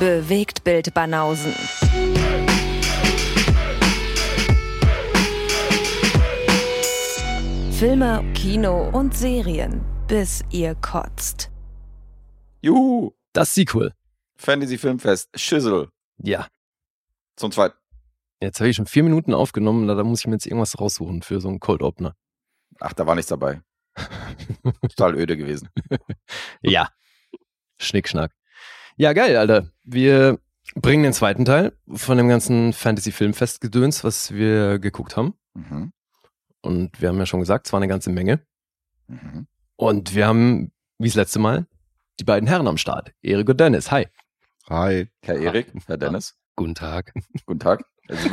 Bewegt Bild Banausen. Filme, Kino und Serien, bis ihr kotzt. Juhu, Das Sequel. Fantasy Filmfest, Schüssel. Ja. Zum zweiten. Jetzt habe ich schon vier Minuten aufgenommen, da muss ich mir jetzt irgendwas raussuchen für so einen Cold Opener. Ach, da war nichts dabei. Total öde gewesen. Ja. Schnickschnack. Ja, geil, Alter. Wir bringen den zweiten Teil von dem ganzen Fantasy-Filmfest-Gedöns, was wir geguckt haben. Mhm. Und wir haben ja schon gesagt, es war eine ganze Menge. Mhm. Und wir haben, wie das letzte Mal, die beiden Herren am Start. Erik und Dennis. Hi. Hi. Herr Erik, Herr Dennis, Guten Tag. guten Tag. Also,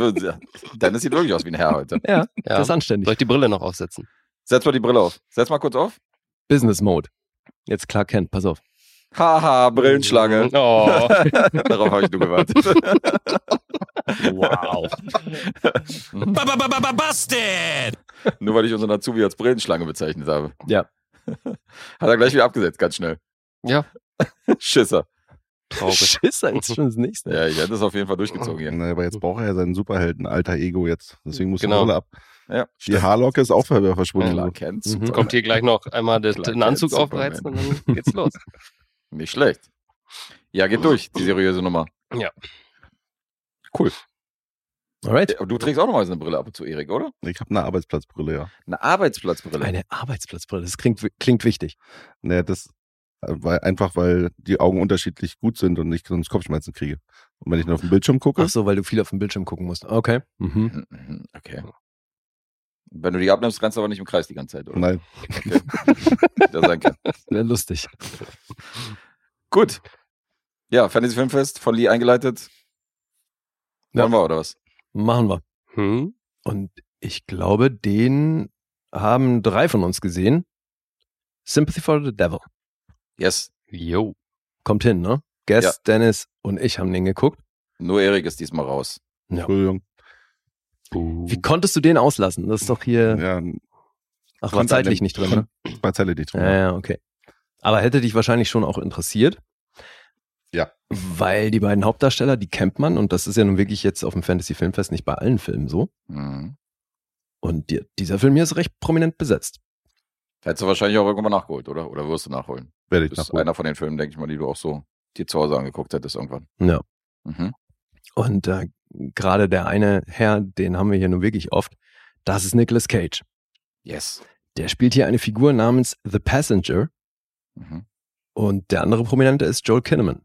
Dennis sieht wirklich aus wie ein Herr heute. Ja, Ja. das ist anständig. Soll ich die Brille noch aufsetzen? Setz mal die Brille auf. Setz mal kurz auf. Business Mode. Jetzt klar kennt, pass auf. Haha, Brillenschlange. Oh. Darauf habe ich nur gewartet. wow. Busted! Nur weil ich unseren Azubi als Brillenschlange bezeichnet habe. Ja. Hat er gleich wieder abgesetzt, ganz schnell. Ja, Schisser. traurig. Schisser ist schon das nächste. Ja, ich hätte es auf jeden Fall durchgezogen hier. Na, aber jetzt braucht er ja seinen Superhelden, alter Ego jetzt. Deswegen muss Genau. die Brille ab. Ja, Die Haarlocke ist auch ver- verschwunden. Kennt's. Mhm. Kommt hier gleich noch einmal den Anzug aufreizen und dann geht's los. Nicht schlecht. Ja, geht durch, die seriöse Nummer. Ja. Cool. Alright. Du trägst auch noch mal so eine Brille ab und zu, Erik, oder? Ich habe eine Arbeitsplatzbrille, ja. Eine Arbeitsplatzbrille. Eine Arbeitsplatzbrille. Das klingt, klingt wichtig. Naja, das äh, weil, einfach, weil die Augen unterschiedlich gut sind und ich sonst Kopfschmerzen kriege. Und wenn ich nur auf den Bildschirm gucke, Ach so, weil du viel auf dem Bildschirm gucken musst. Okay. Mhm. Mhm, mhm, Okay. Wenn du die abnimmst, rennst du aber nicht im Kreis die ganze Zeit, oder? nein, Okay. das sein kann. Wäre lustig. Gut. Ja, Fantasy Filmfest von Lee eingeleitet. Ja. Wollen wir, oder was? Machen wir. Hm? Und ich glaube, den haben drei von uns gesehen. Sympathy for the Devil. Yes. Jo. Kommt hin, ne? Guess, Ja. Dennis und ich haben den geguckt. Nur Erik ist diesmal raus. Ja. Entschuldigung. Wie konntest du den auslassen? Das ist doch hier. Ja, Ach, war zeitlich nicht drin, ne? war zeitlich nicht drin. Ja, ja, okay. Aber hätte dich wahrscheinlich schon auch interessiert. Ja. Weil die beiden Hauptdarsteller, die kennt man und das ist ja nun wirklich jetzt auf dem Fantasy Filmfest nicht bei allen Filmen so. Mhm. Und die, dieser Film hier ist recht prominent besetzt. Hättest du wahrscheinlich auch irgendwann nachgeholt, oder? Oder wirst du nachholen? Werde ich Das ist nachholen. einer von den Filmen, denke ich mal, die du auch so dir zu Hause angeguckt hättest irgendwann. Ja. Mhm. Und äh, gerade der eine Herr, den haben wir hier nun wirklich oft, das ist Nicolas Cage. Yes. Der spielt hier eine Figur namens The Passenger Mhm. und der andere Prominente ist Joel Kinnaman.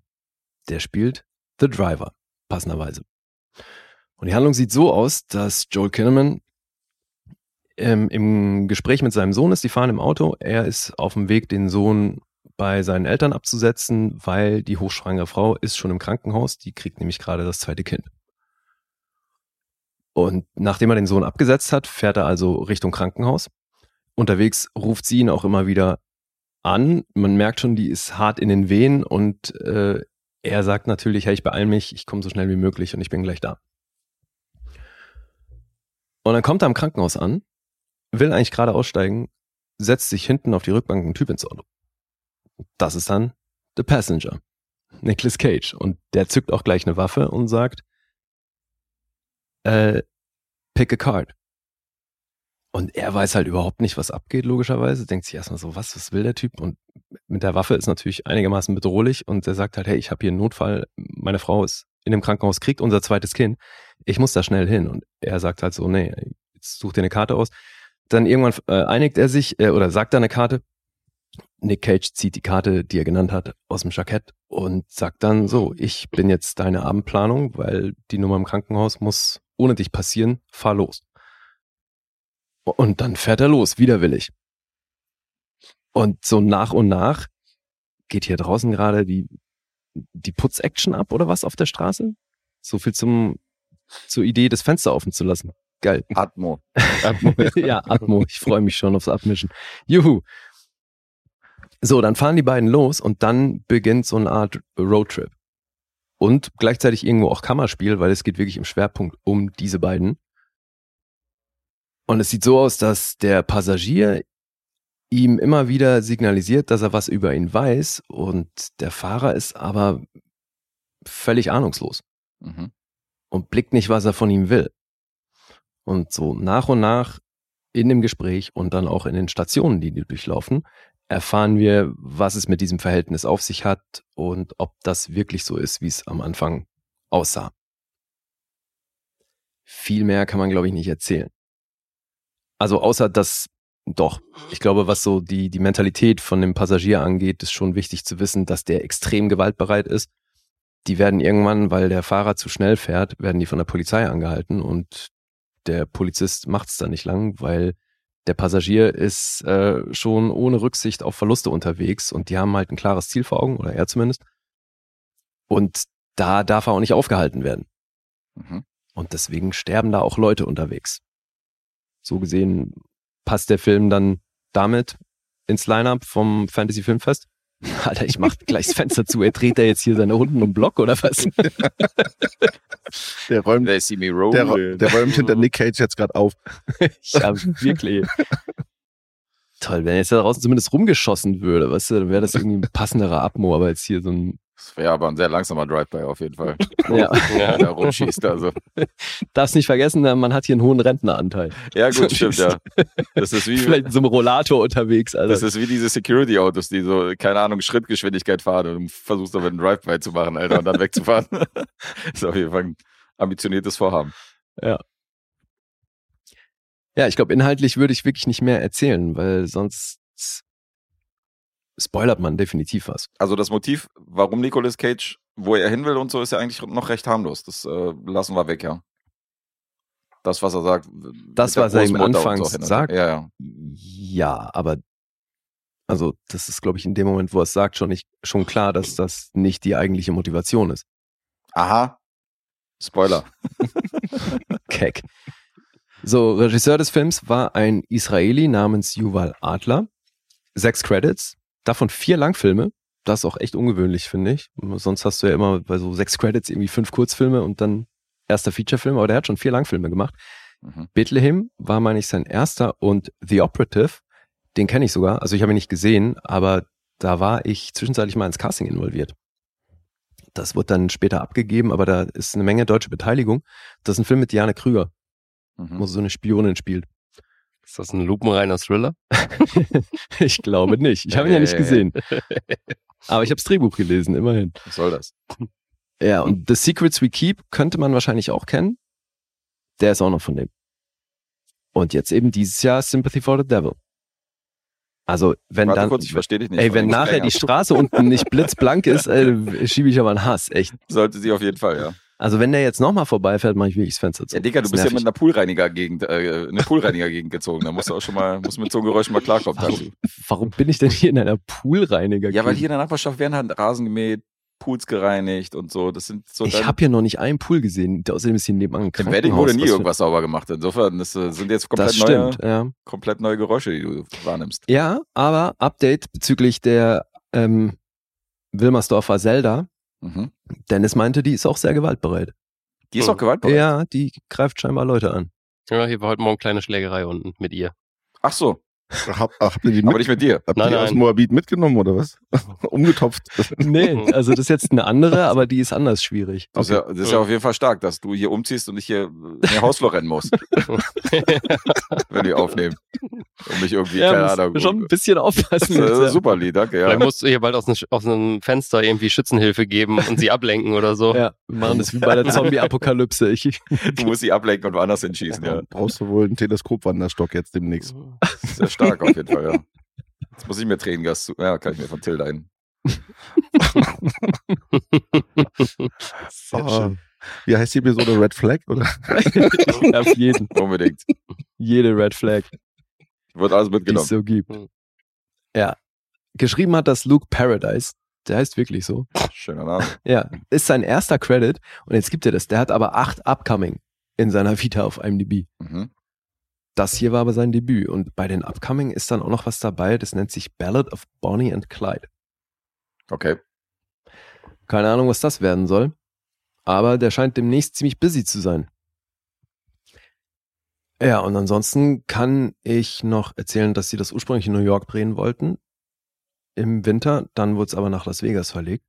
Der spielt The Driver, passenderweise. Und die Handlung sieht so aus, dass Joel Kinnaman ähm, im Gespräch mit seinem Sohn ist, die fahren im Auto, er ist auf dem Weg, den Sohn bei seinen Eltern abzusetzen, weil die hochschwangere Frau ist schon im Krankenhaus, die kriegt nämlich gerade das zweite Kind. Und nachdem er den Sohn abgesetzt hat, fährt er also Richtung Krankenhaus. Unterwegs ruft sie ihn auch immer wieder an. Man merkt schon, die ist hart in den Wehen und äh, er sagt natürlich, hey, ich beeil mich, ich komme so schnell wie möglich und ich bin gleich da. Und dann kommt er am Krankenhaus an, will eigentlich gerade aussteigen, setzt sich hinten auf die Rückbank ein Typ ins Auto. Das ist dann The Passenger, Nicolas Cage. Und der zückt auch gleich eine Waffe und sagt, äh, pick a card. Und er weiß halt überhaupt nicht, was abgeht, logischerweise. Denkt sich erstmal so, was, was will der Typ? Und mit der Waffe ist natürlich einigermaßen bedrohlich. Und er sagt halt, hey, ich habe hier einen Notfall. Meine Frau ist in dem Krankenhaus, kriegt unser zweites Kind. Ich muss da schnell hin. Und er sagt halt so, nee, jetzt such dir eine Karte aus. Dann irgendwann äh, einigt er sich äh, oder sagt er eine Karte. Nick Cage zieht die Karte, die er genannt hat, aus dem Jackett und sagt dann so, ich bin jetzt deine Abendplanung, weil die Nummer im Krankenhaus muss ohne dich passieren, fahr los. Und dann fährt er los, widerwillig. Und so nach und nach geht hier draußen gerade die, die Putz-Action ab oder was auf der Straße? So viel zum, zur Idee, das Fenster offen zu lassen. Geil. Atmo. Atmo. ja, Atmo. Ich freue mich schon aufs Abmischen. Juhu. So, dann fahren die beiden los und dann beginnt so eine Art Roadtrip. Und gleichzeitig irgendwo auch Kammerspiel, weil es geht wirklich im Schwerpunkt um diese beiden. Und es sieht so aus, dass der Passagier ihm immer wieder signalisiert, dass er was über ihn weiß und der Fahrer ist aber völlig ahnungslos Mhm. und blickt nicht, was er von ihm will. Und so nach und nach in dem Gespräch und dann auch in den Stationen, die die durchlaufen, erfahren wir, was es mit diesem Verhältnis auf sich hat und ob das wirklich so ist, wie es am Anfang aussah. Viel mehr kann man, glaube ich, nicht erzählen. Also außer dass, doch, ich glaube, was so die, die Mentalität von dem Passagier angeht, ist schon wichtig zu wissen, dass der extrem gewaltbereit ist. Die werden irgendwann, weil der Fahrer zu schnell fährt, werden die von der Polizei angehalten und der Polizist macht es dann nicht lang, weil der Passagier ist äh, schon ohne Rücksicht auf Verluste unterwegs und die haben halt ein klares Ziel vor Augen, oder er zumindest. Und da darf er auch nicht aufgehalten werden. Mhm. Und deswegen sterben da auch Leute unterwegs. So gesehen passt der Film dann damit ins Line-Up vom Fantasy Filmfest. Alter, ich mach gleich das Fenster zu. Er dreht da jetzt hier seine Runden um Block oder was? Der räumt, They see me der, rolling. der räumt hinter Nick Cage jetzt gerade auf. ja, wirklich. Toll, wenn jetzt da draußen zumindest rumgeschossen würde, weißt du, dann wäre das irgendwie ein passenderer Abmo, aber jetzt hier so ein, Das wäre aber ein sehr langsamer Drive-By auf jeden Fall. ja, Ja. Wenn er rumschießt, also. darfst nicht vergessen, man hat hier einen hohen Rentneranteil. Ja, gut, stimmt, ja. Das ist wie, Vielleicht in so einem Rollator unterwegs, also. das ist wie diese Security-Autos, die so, keine Ahnung, Schrittgeschwindigkeit fahren und du versuchst aber einen Drive-By zu machen, Alter, und dann wegzufahren. ist auf jeden Fall ein ambitioniertes Vorhaben. Ja, ich glaube, inhaltlich würde ich wirklich nicht mehr erzählen, weil sonst spoilert man definitiv was. Also das Motiv, warum Nicolas Cage, wo er hin will und so, ist ja eigentlich noch recht harmlos. Das äh, lassen wir weg, ja. Das, was er sagt. Das, was er anfangs hin und sagt? Ja, ja. Ja, aber also das ist, glaube ich, in dem Moment, wo er es sagt, schon nicht schon klar, dass das nicht die eigentliche Motivation ist. Aha. Spoiler. Keck. So, Regisseur des Films war ein Israeli namens Yuval Adler. Sechs Credits, davon vier Langfilme. Das ist auch echt ungewöhnlich, finde ich. Sonst hast du ja immer bei so sechs Credits irgendwie fünf Kurzfilme und dann erster Featurefilm, aber der hat schon vier Langfilme gemacht. Mhm. Bethlehem war, meine ich, sein erster und The Operative, den kenne ich sogar. Also ich habe ihn nicht gesehen, aber da war ich zwischenzeitlich mal ins Casting involviert. Das wird dann später abgegeben, aber da ist eine Menge deutsche Beteiligung. Das ist ein Film mit Diane Krüger, Mhm. wo sie so eine Spionin spielt. Ist das ein lupenreiner Thriller? ich glaube nicht. Ich habe ihn ja nicht gesehen. Aber ich habe das Drehbuch gelesen, immerhin. Was soll das? Ja, und The Secrets We Keep könnte man wahrscheinlich auch kennen. Der ist auch noch von dem. Und jetzt eben dieses Jahr Sympathy for the Devil. Also, wenn Warte dann, kurz, ich verstehe dich nicht. ey, wenn nachher die Straße unten nicht blitzblank ist, äh, schiebe ich aber einen Hass, echt. Sollte sie auf jeden Fall, ja. Also, wenn der jetzt nochmal vorbeifährt, mache ich wirklich das Fenster zu. Ja, Digga, du bist ja nervig. mit einer Poolreiniger-Gegend, äh, eine Poolreiniger-Gegend gezogen. Da musst du auch schon mal, musst mit so einem Geräusch mal klarkommen. dazu. Warum bin ich denn hier in einer Poolreiniger? Ja, weil hier in der Nachbarschaft werden halt Rasen gemäht, Pools gereinigt und so. Das sind so Ich habe hier noch nicht einen Pool gesehen. Außerdem ist hier nebenan ein Im Wedding wurde nie irgendwas sauber gemacht. Insofern das, äh, sind jetzt komplett Das neue, stimmt, ja. komplett neue Geräusche, die du wahrnimmst. Ja, aber Update bezüglich der ähm, Wilmersdorfer Zelda. Mhm. Dennis meinte, die ist auch sehr gewaltbereit. Die ist Hm. auch gewaltbereit. Ja, die greift scheinbar Leute an. Ja, hier war heute Morgen kleine Schlägerei unten mit ihr. Ach so, Hab, ach, habt ihr die, aber mit, nicht mit dir. habt Nein, ihr die aus nein. Moabit mitgenommen oder was? Umgetopft. Nee, also das ist jetzt eine andere, aber die ist anders schwierig. Das, ist ja, das ist ja auf jeden Fall stark, dass du hier umziehst und ich hier in ihr Hausflur rennen muss, wenn wir aufnehmen. Um mich irgendwie, keine muss Ahnung. schon ein bisschen aufpassen. Das jetzt, ist ja. super, Lee, danke. Ja. Vielleicht musst du ihr bald aus, einem- aus einem Fenster irgendwie Schützenhilfe geben und sie ablenken oder so. Ja, wir machen das wie bei der Zombie-Apokalypse. Ich, Du musst sie ablenken und woanders hinschießen, ja. Brauchst du wohl einen Teleskopwanderstock jetzt demnächst. Sehr stark auf jeden Fall, ja. Jetzt muss ich mir Tränengas zu. Ja, kann ich mir von Till ein. sehr Ah, schön. wie heißt die Episode? Red Flag? Oder? Auf jeden. Unbedingt. Jede Red Flag. Wird alles die es mitgenommen. so gibt. Hm. Ja. Geschrieben hat das Luke Paradise. Der heißt wirklich so. Schöner Name. Ja. Ist sein erster Credit. Und jetzt gibt er das. Der hat aber acht Upcoming in seiner Vita auf IMDb. Mhm. Das hier war aber sein Debüt. Und bei den Upcoming ist dann auch noch was dabei. Das nennt sich Ballad of Bonnie and Clyde. Okay. Keine Ahnung, was das werden soll. Aber der scheint demnächst ziemlich busy zu sein. Ja, und ansonsten kann ich noch erzählen, dass sie das ursprünglich in New York drehen wollten. Im Winter, dann wurde es aber nach Las Vegas verlegt.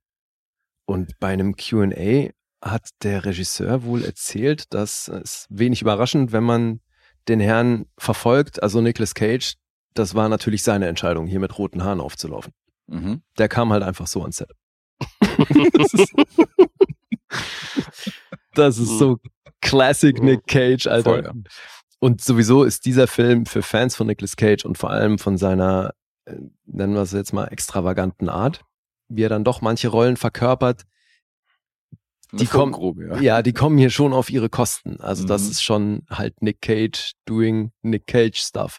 Und bei einem QA hat der Regisseur wohl erzählt, dass es wenig überraschend, wenn man den Herrn verfolgt, also Nicolas Cage, das war natürlich seine Entscheidung, hier mit roten Haaren aufzulaufen. Mhm. Der kam halt einfach so ans Set. das ist so Classic Nick Cage, Alter. Voll, ja. Und sowieso ist dieser Film für Fans von Nicolas Cage und vor allem von seiner, äh, nennen wir es jetzt mal, extravaganten Art, wie er dann doch manche Rollen verkörpert, Die kommen- ja. ja, die kommen hier schon auf ihre Kosten. Also das Mhm. ist schon halt Nick Cage doing Nick Cage Stuff.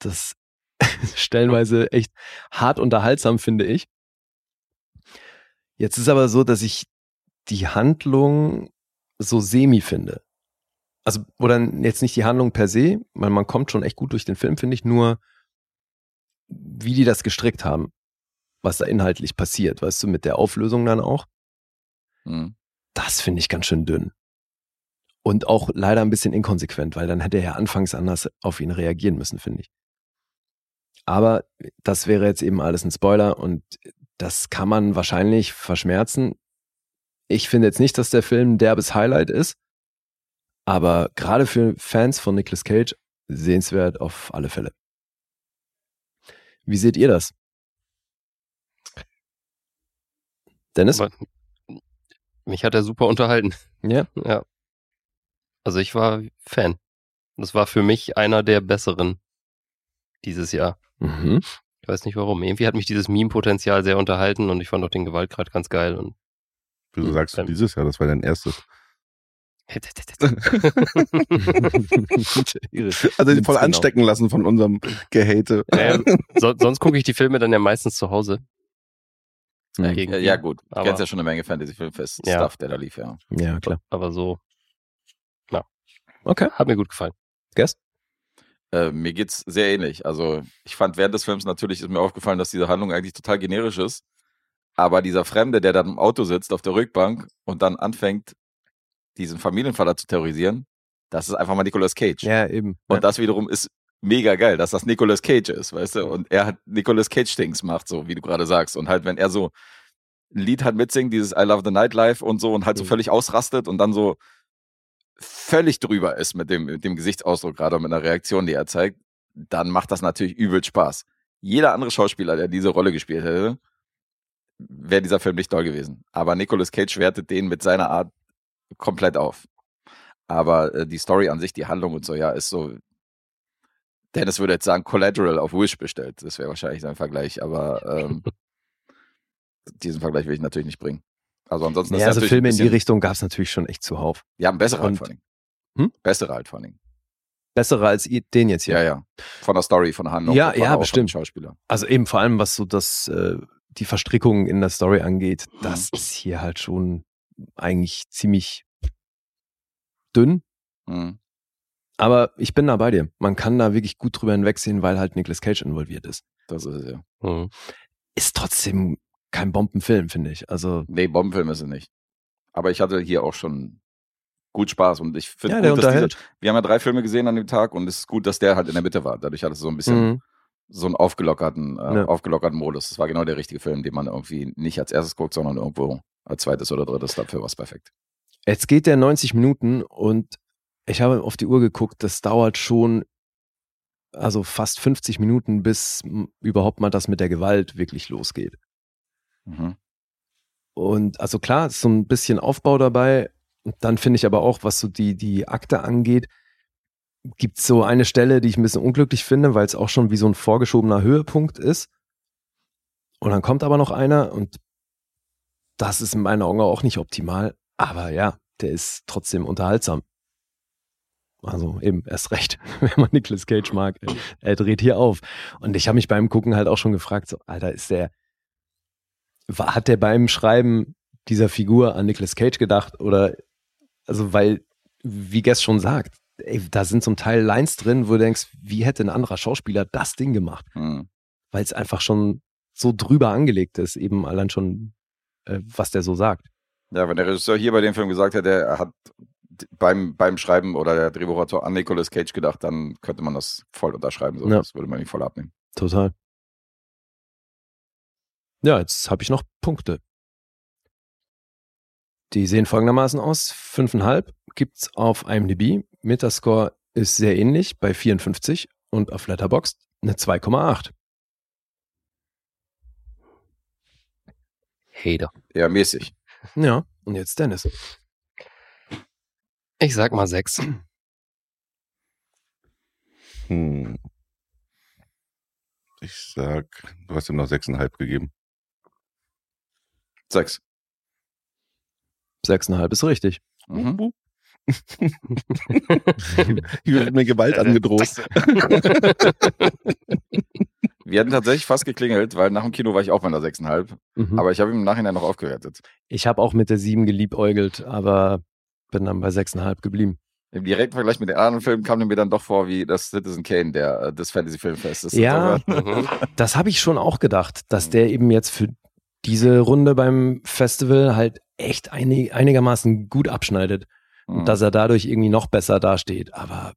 Das stellenweise echt hart unterhaltsam, finde ich. Jetzt ist aber so, dass ich die Handlung so semi finde. Also, oder jetzt nicht die Handlung per se, weil man kommt schon echt gut durch den Film, finde ich, nur wie die das gestrickt haben, was da inhaltlich passiert, weißt du, mit der Auflösung dann auch Mhm. Das finde ich ganz schön dünn. Und auch leider ein bisschen inkonsequent, weil dann hätte er ja anfangs anders auf ihn reagieren müssen, finde ich. Aber das wäre jetzt eben alles ein Spoiler und das kann man wahrscheinlich verschmerzen. Ich finde jetzt nicht, dass der Film derbes Highlight ist, aber gerade für Fans von Nicolas Cage sehenswert auf alle Fälle. Wie seht ihr das? Dennis? Mich hat er super unterhalten. Ja? Ja. Also ich war Fan. Das war für mich einer der besseren dieses Jahr. Mhm. Ich weiß nicht warum. Irgendwie hat mich dieses Meme-Potenzial sehr unterhalten und ich fand auch den Gewaltgrad ganz geil. Und Wieso Hm, sagst du dieses Jahr? Das war dein erstes. Also voll Genau. anstecken lassen von unserem Gehate. Naja, so, sonst gucke ich die Filme dann ja meistens zu Hause. Ja, Gegen Ja, ja, gut. Du Aber- kennst ja schon eine Menge Fantasy-Filmfest-Stuff, Ja. der da lief, ja. Ja, klar. Aber so Okay. hat mir gut gefallen. Guest? Äh, mir geht's sehr ähnlich. Also, ich fand während des Films natürlich ist mir aufgefallen, dass diese Handlung eigentlich total generisch ist. Aber dieser Fremde, der dann im Auto sitzt auf der Rückbank und dann anfängt, diesen Familienvater zu terrorisieren, das ist einfach mal Nicolas Cage. Ja, eben. Und das wiederum ist mega geil, dass das Nicolas Cage ist, weißt du? Und er hat Nicolas Cage-Dings macht, so wie du gerade sagst. Und halt, wenn er so ein Lied hat mitsingt, dieses I Love the Nightlife und so und halt so Mhm. völlig ausrastet und dann so völlig drüber ist mit dem, mit dem Gesichtsausdruck gerade und mit einer Reaktion, die er zeigt, dann macht das natürlich übel Spaß. Jeder andere Schauspieler, der diese Rolle gespielt hätte, wäre dieser Film nicht toll gewesen. Aber Nicolas Cage wertet den mit seiner Art komplett auf. Aber äh, die Story an sich, die Handlung und so, ja, ist so. Dennis würde jetzt sagen, Collateral auf Wish bestellt. Das wäre wahrscheinlich sein Vergleich, aber ähm, diesen Vergleich will ich natürlich nicht bringen. Also ansonsten Ja, ist also Filme in die Richtung gab es natürlich schon echt zuhauf. Ja, ein besserer halt vor allem. Hm? Bessere halt vor allem. Bessere als den jetzt hier. Ja, ja. Von der Story, von der Handlung. Ja, ja, bestimmt. Schauspieler. Also eben vor allem, was so das, äh, die Verstrickung in der Story angeht, das Mhm. ist hier halt schon eigentlich ziemlich dünn. Mhm. Aber ich bin da bei dir. Man kann da wirklich gut drüber hinwegsehen, weil halt Nicolas Cage involviert ist. Das ist es ja. Mhm. Ist trotzdem kein Bombenfilm, finde ich. Also, Nee, Bombenfilm ist es nicht. Aber ich hatte hier auch schon gut Spaß und ich finde ja, gut, dass diese, unterhält. wir haben ja drei Filme gesehen an dem Tag und es ist gut, dass der halt in der Mitte war. Dadurch hat es so ein bisschen Mhm. so einen aufgelockerten, äh, Ja. aufgelockerten Modus. Das war genau der richtige Film, den man irgendwie nicht als erstes guckt, sondern irgendwo als zweites oder drittes. Dafür war es perfekt. Jetzt geht der 90 Minuten und ich habe auf die Uhr geguckt, das dauert schon also fast 50 Minuten, bis überhaupt mal das mit der Gewalt wirklich losgeht. Mhm. Und also klar, ist so ein bisschen Aufbau dabei. Und dann finde ich aber auch, was so die, die Akte angeht, gibt es so eine Stelle, die ich ein bisschen unglücklich finde, weil es auch schon wie so ein vorgeschobener Höhepunkt ist. Und dann kommt aber noch einer und das ist in meinen Augen auch nicht optimal. Aber ja, der ist trotzdem unterhaltsam. Also eben, erst recht, wenn man Nicolas Cage mag, er, er dreht hier auf. Und ich habe mich beim Gucken halt auch schon gefragt, so, Alter, ist der, hat der beim Schreiben dieser Figur an Nicolas Cage gedacht oder, also weil, wie Guess schon sagt, ey, da sind zum Teil Lines drin, wo du denkst, wie hätte ein anderer Schauspieler das Ding gemacht? Mhm. Weil es einfach schon so drüber angelegt ist, eben allein schon, äh, was der so sagt. Ja, wenn der Regisseur hier bei dem Film gesagt hätte, er hat beim, beim Schreiben oder der Drehbuchautor an Nicolas Cage gedacht, dann könnte man das voll unterschreiben. So. Ja. Das würde man ihm voll abnehmen. Total. Ja, jetzt habe ich noch Punkte. Die sehen folgendermaßen aus. 5,5 gibt's auf IMDb. Metascore ist sehr ähnlich bei 54 und auf Letterboxd eine 2,8. Hater. Eher mäßig. Ja, und jetzt Dennis. Ich sag mal sechs. Hm. Ich sag, du hast ihm noch sechseinhalb gegeben. Sechs. 6,5 ist richtig. Mhm. Hier wird mir Gewalt angedroht. Wir hatten tatsächlich fast geklingelt, weil nach dem Kino war ich auch bei einer 6,5. Mhm. Aber ich habe ihn im Nachhinein noch aufgewertet. ich habe auch mit der 7 geliebäugelt, aber bin dann bei 6,5 geblieben. Im direkten Vergleich mit den anderen Filmen kam mir dann doch vor wie das Citizen Kane der, äh, des Fantasy-Filmfestes. Ja. Mhm. Das habe ich schon auch gedacht, dass der eben jetzt für diese Runde beim Festival halt echt einig, einigermaßen gut abschneidet Mhm. und dass er dadurch irgendwie noch besser dasteht. Aber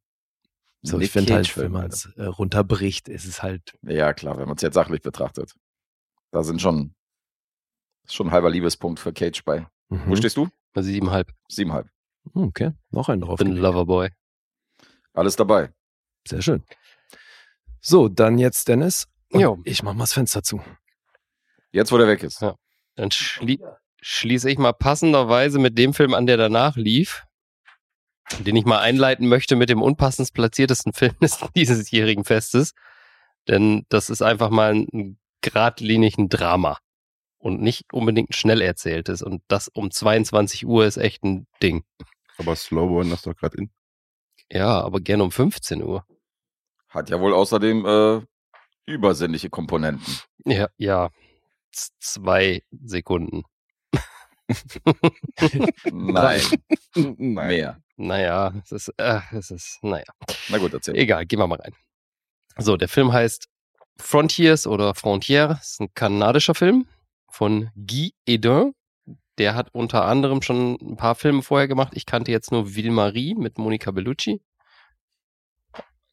so, Nick ich finde halt, wenn man es äh, runterbricht, ist es halt, Ja, klar, wenn man es jetzt sachlich betrachtet. Da sind schon, schon ein halber Liebespunkt für Cage bei. Wo mhm. stehst du? Siebenhalb. Siebenhalb. Okay, noch einen drauf. Bin Loverboy. Alles dabei. Sehr schön. So, dann jetzt Dennis. Und Jo. Ich mach mal das Fenster zu. Jetzt, wo der weg ist. Ja. Dann schlie schließe ich mal passenderweise mit dem Film an, der danach lief, den ich mal einleiten möchte mit dem unpassendst platziertesten Film des diesjährigen Festes. Denn das ist einfach mal ein geradlinigen Drama und nicht unbedingt ein schnell erzähltes. Und das um 22 Uhr ist echt ein Ding. Aber Slowburn ist doch gerade in. Ja, aber gerne um 15 Uhr. Hat ja wohl außerdem äh, übersinnliche Komponenten. Ja, ja. Z zwei Sekunden. Nein, Nein. mehr. Naja, es ist, äh, es ist, naja. Na gut, erzähl. Egal, gehen wir mal rein. So, der Film heißt Frontiers oder Frontières, ist ein kanadischer Film von Guy Edin. Der hat unter anderem schon ein paar Filme vorher gemacht. Ich kannte jetzt nur Ville Marie mit Monica Bellucci.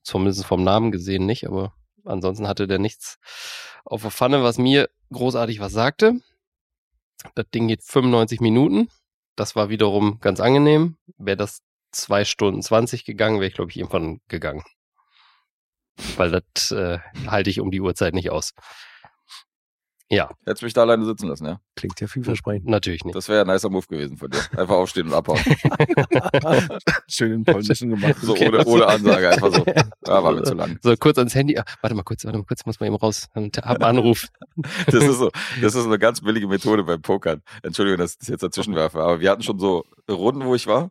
Zumindest vom Namen gesehen nicht, aber ansonsten hatte der nichts auf der Pfanne, was mir großartig was sagte. Das Ding geht 95 Minuten. Das war wiederum ganz angenehm. Wäre das zwei Stunden 20 gegangen, wäre ich, glaube ich, irgendwann gegangen. Weil das äh, halte ich um die Uhrzeit nicht aus. Ja, Hättest mich da alleine sitzen lassen, ja? Klingt ja vielversprechend. natürlich nicht. Das wäre ein nicer Move gewesen von dir. Einfach aufstehen und abhauen. Schön in polnischen gemacht. So ohne, ohne Ansage, einfach so. Ja, war mir zu lang. So, kurz ans Handy. Warte mal kurz, warte mal kurz, muss mal eben raus. Hab Anruf. Das ist so, das ist eine ganz billige Methode beim Pokern. Entschuldigung, dass ich das jetzt dazwischen werfe, aber wir hatten schon so Runden, wo ich war.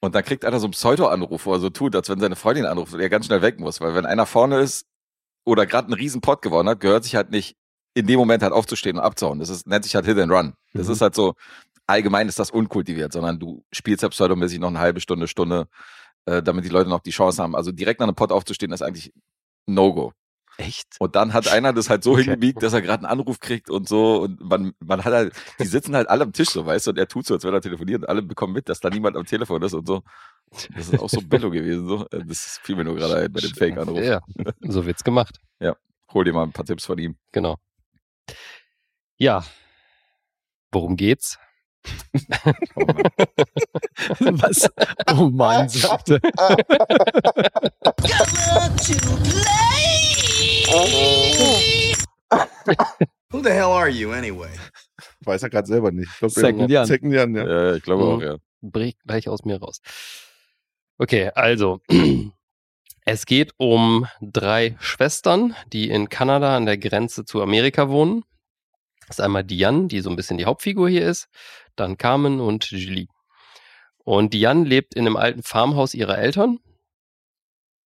Und dann kriegt einer so einen Pseudo-Anruf, wo er so tut, als wenn seine Freundin anruft und er ganz schnell weg muss. Weil wenn einer vorne ist oder gerade einen riesen Pot gewonnen hat, gehört sich halt nicht in dem Moment halt aufzustehen und abzuhauen. Das ist, nennt sich halt Hit and Run. Das Mhm. ist halt so, allgemein ist das unkultiviert, sondern du spielst ja pseudomäßig noch eine halbe Stunde, Stunde, äh, damit die Leute noch die Chance haben. Also direkt nach einem Pot aufzustehen, ist eigentlich No-Go. Echt? Und dann hat einer das halt so Okay. hingebiegt, dass er gerade einen Anruf kriegt und so. Und man, man hat halt, die sitzen halt alle am Tisch so, weißt du, und er tut so, als wenn er telefoniert und alle bekommen mit, dass da niemand am Telefon ist und so. Das ist auch so Bello gewesen, so. Äh, Das fiel mir nur gerade ein bei dem Fake-Anruf. Ja, so wird's gemacht. Hol dir mal ein paar Tipps von ihm. Genau. Ja. Worum geht's? Oh Mann. Was? Oh Mann, sagte. Who the hell are you anyway? Weiß er gerade selber nicht. Ich glaub, Second ja, Jan. Second Jan, ja. Ja, ich glaube Mhm. auch, ja. bricht gleich aus mir raus. Okay, also. Es geht um drei Schwestern, die in Kanada an der Grenze zu Amerika wohnen. Das ist einmal Diane, die so ein bisschen die Hauptfigur hier ist, dann Carmen und Julie. Und Diane lebt in einem alten Farmhaus ihrer Eltern,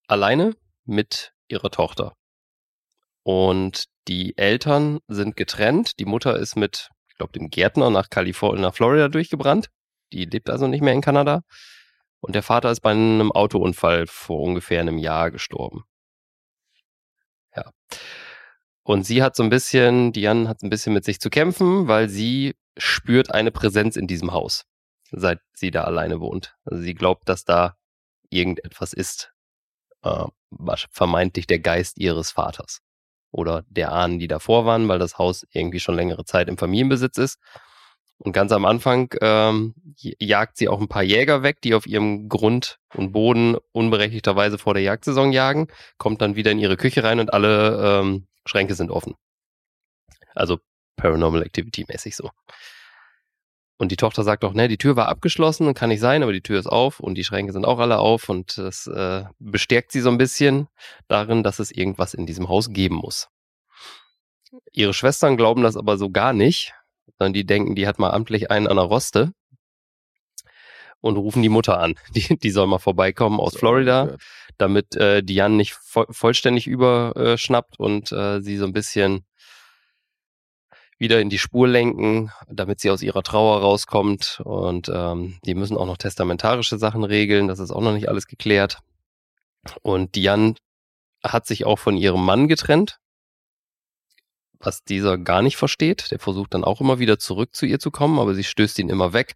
alleine mit ihrer Tochter. Und die Eltern sind getrennt. Die Mutter ist mit, ich glaube, dem Gärtner nach Kalifornien, nach Florida durchgebrannt. Die lebt also nicht mehr in Kanada. Und der Vater ist bei einem Autounfall vor ungefähr einem Jahr gestorben. Ja. Und sie hat so ein bisschen, Diane hat ein bisschen mit sich zu kämpfen, weil sie spürt eine Präsenz in diesem Haus, seit sie da alleine wohnt. Also sie glaubt, dass da irgendetwas ist. Äh, vermeintlich der Geist ihres Vaters. Oder der Ahnen, die davor waren, weil das Haus irgendwie schon längere Zeit im Familienbesitz ist. Und ganz am Anfang ähm, jagt sie auch ein paar Jäger weg, die auf ihrem Grund und Boden unberechtigterweise vor der Jagdsaison jagen, kommt dann wieder in ihre Küche rein und alle ähm, Schränke sind offen. Also Paranormal Activity mäßig so. Und die Tochter sagt auch, ne, die Tür war abgeschlossen und kann nicht sein, aber die Tür ist auf und die Schränke sind auch alle auf und das äh, bestärkt sie so ein bisschen darin, dass es irgendwas in diesem Haus geben muss. Ihre Schwestern glauben das aber so gar nicht, sondern die denken, die hat mal amtlich einen an der Roste und rufen die Mutter an. Die, die soll mal vorbeikommen aus Florida, damit äh, Diane nicht vo vollständig überschnappt und äh, sie so ein bisschen wieder in die Spur lenken, damit sie aus ihrer Trauer rauskommt. Und ähm, die müssen auch noch testamentarische Sachen regeln. Das ist auch noch nicht alles geklärt. Und Diane hat sich auch von ihrem Mann getrennt, was dieser gar nicht versteht. Der versucht dann auch immer wieder zurück zu ihr zu kommen, aber sie stößt ihn immer weg.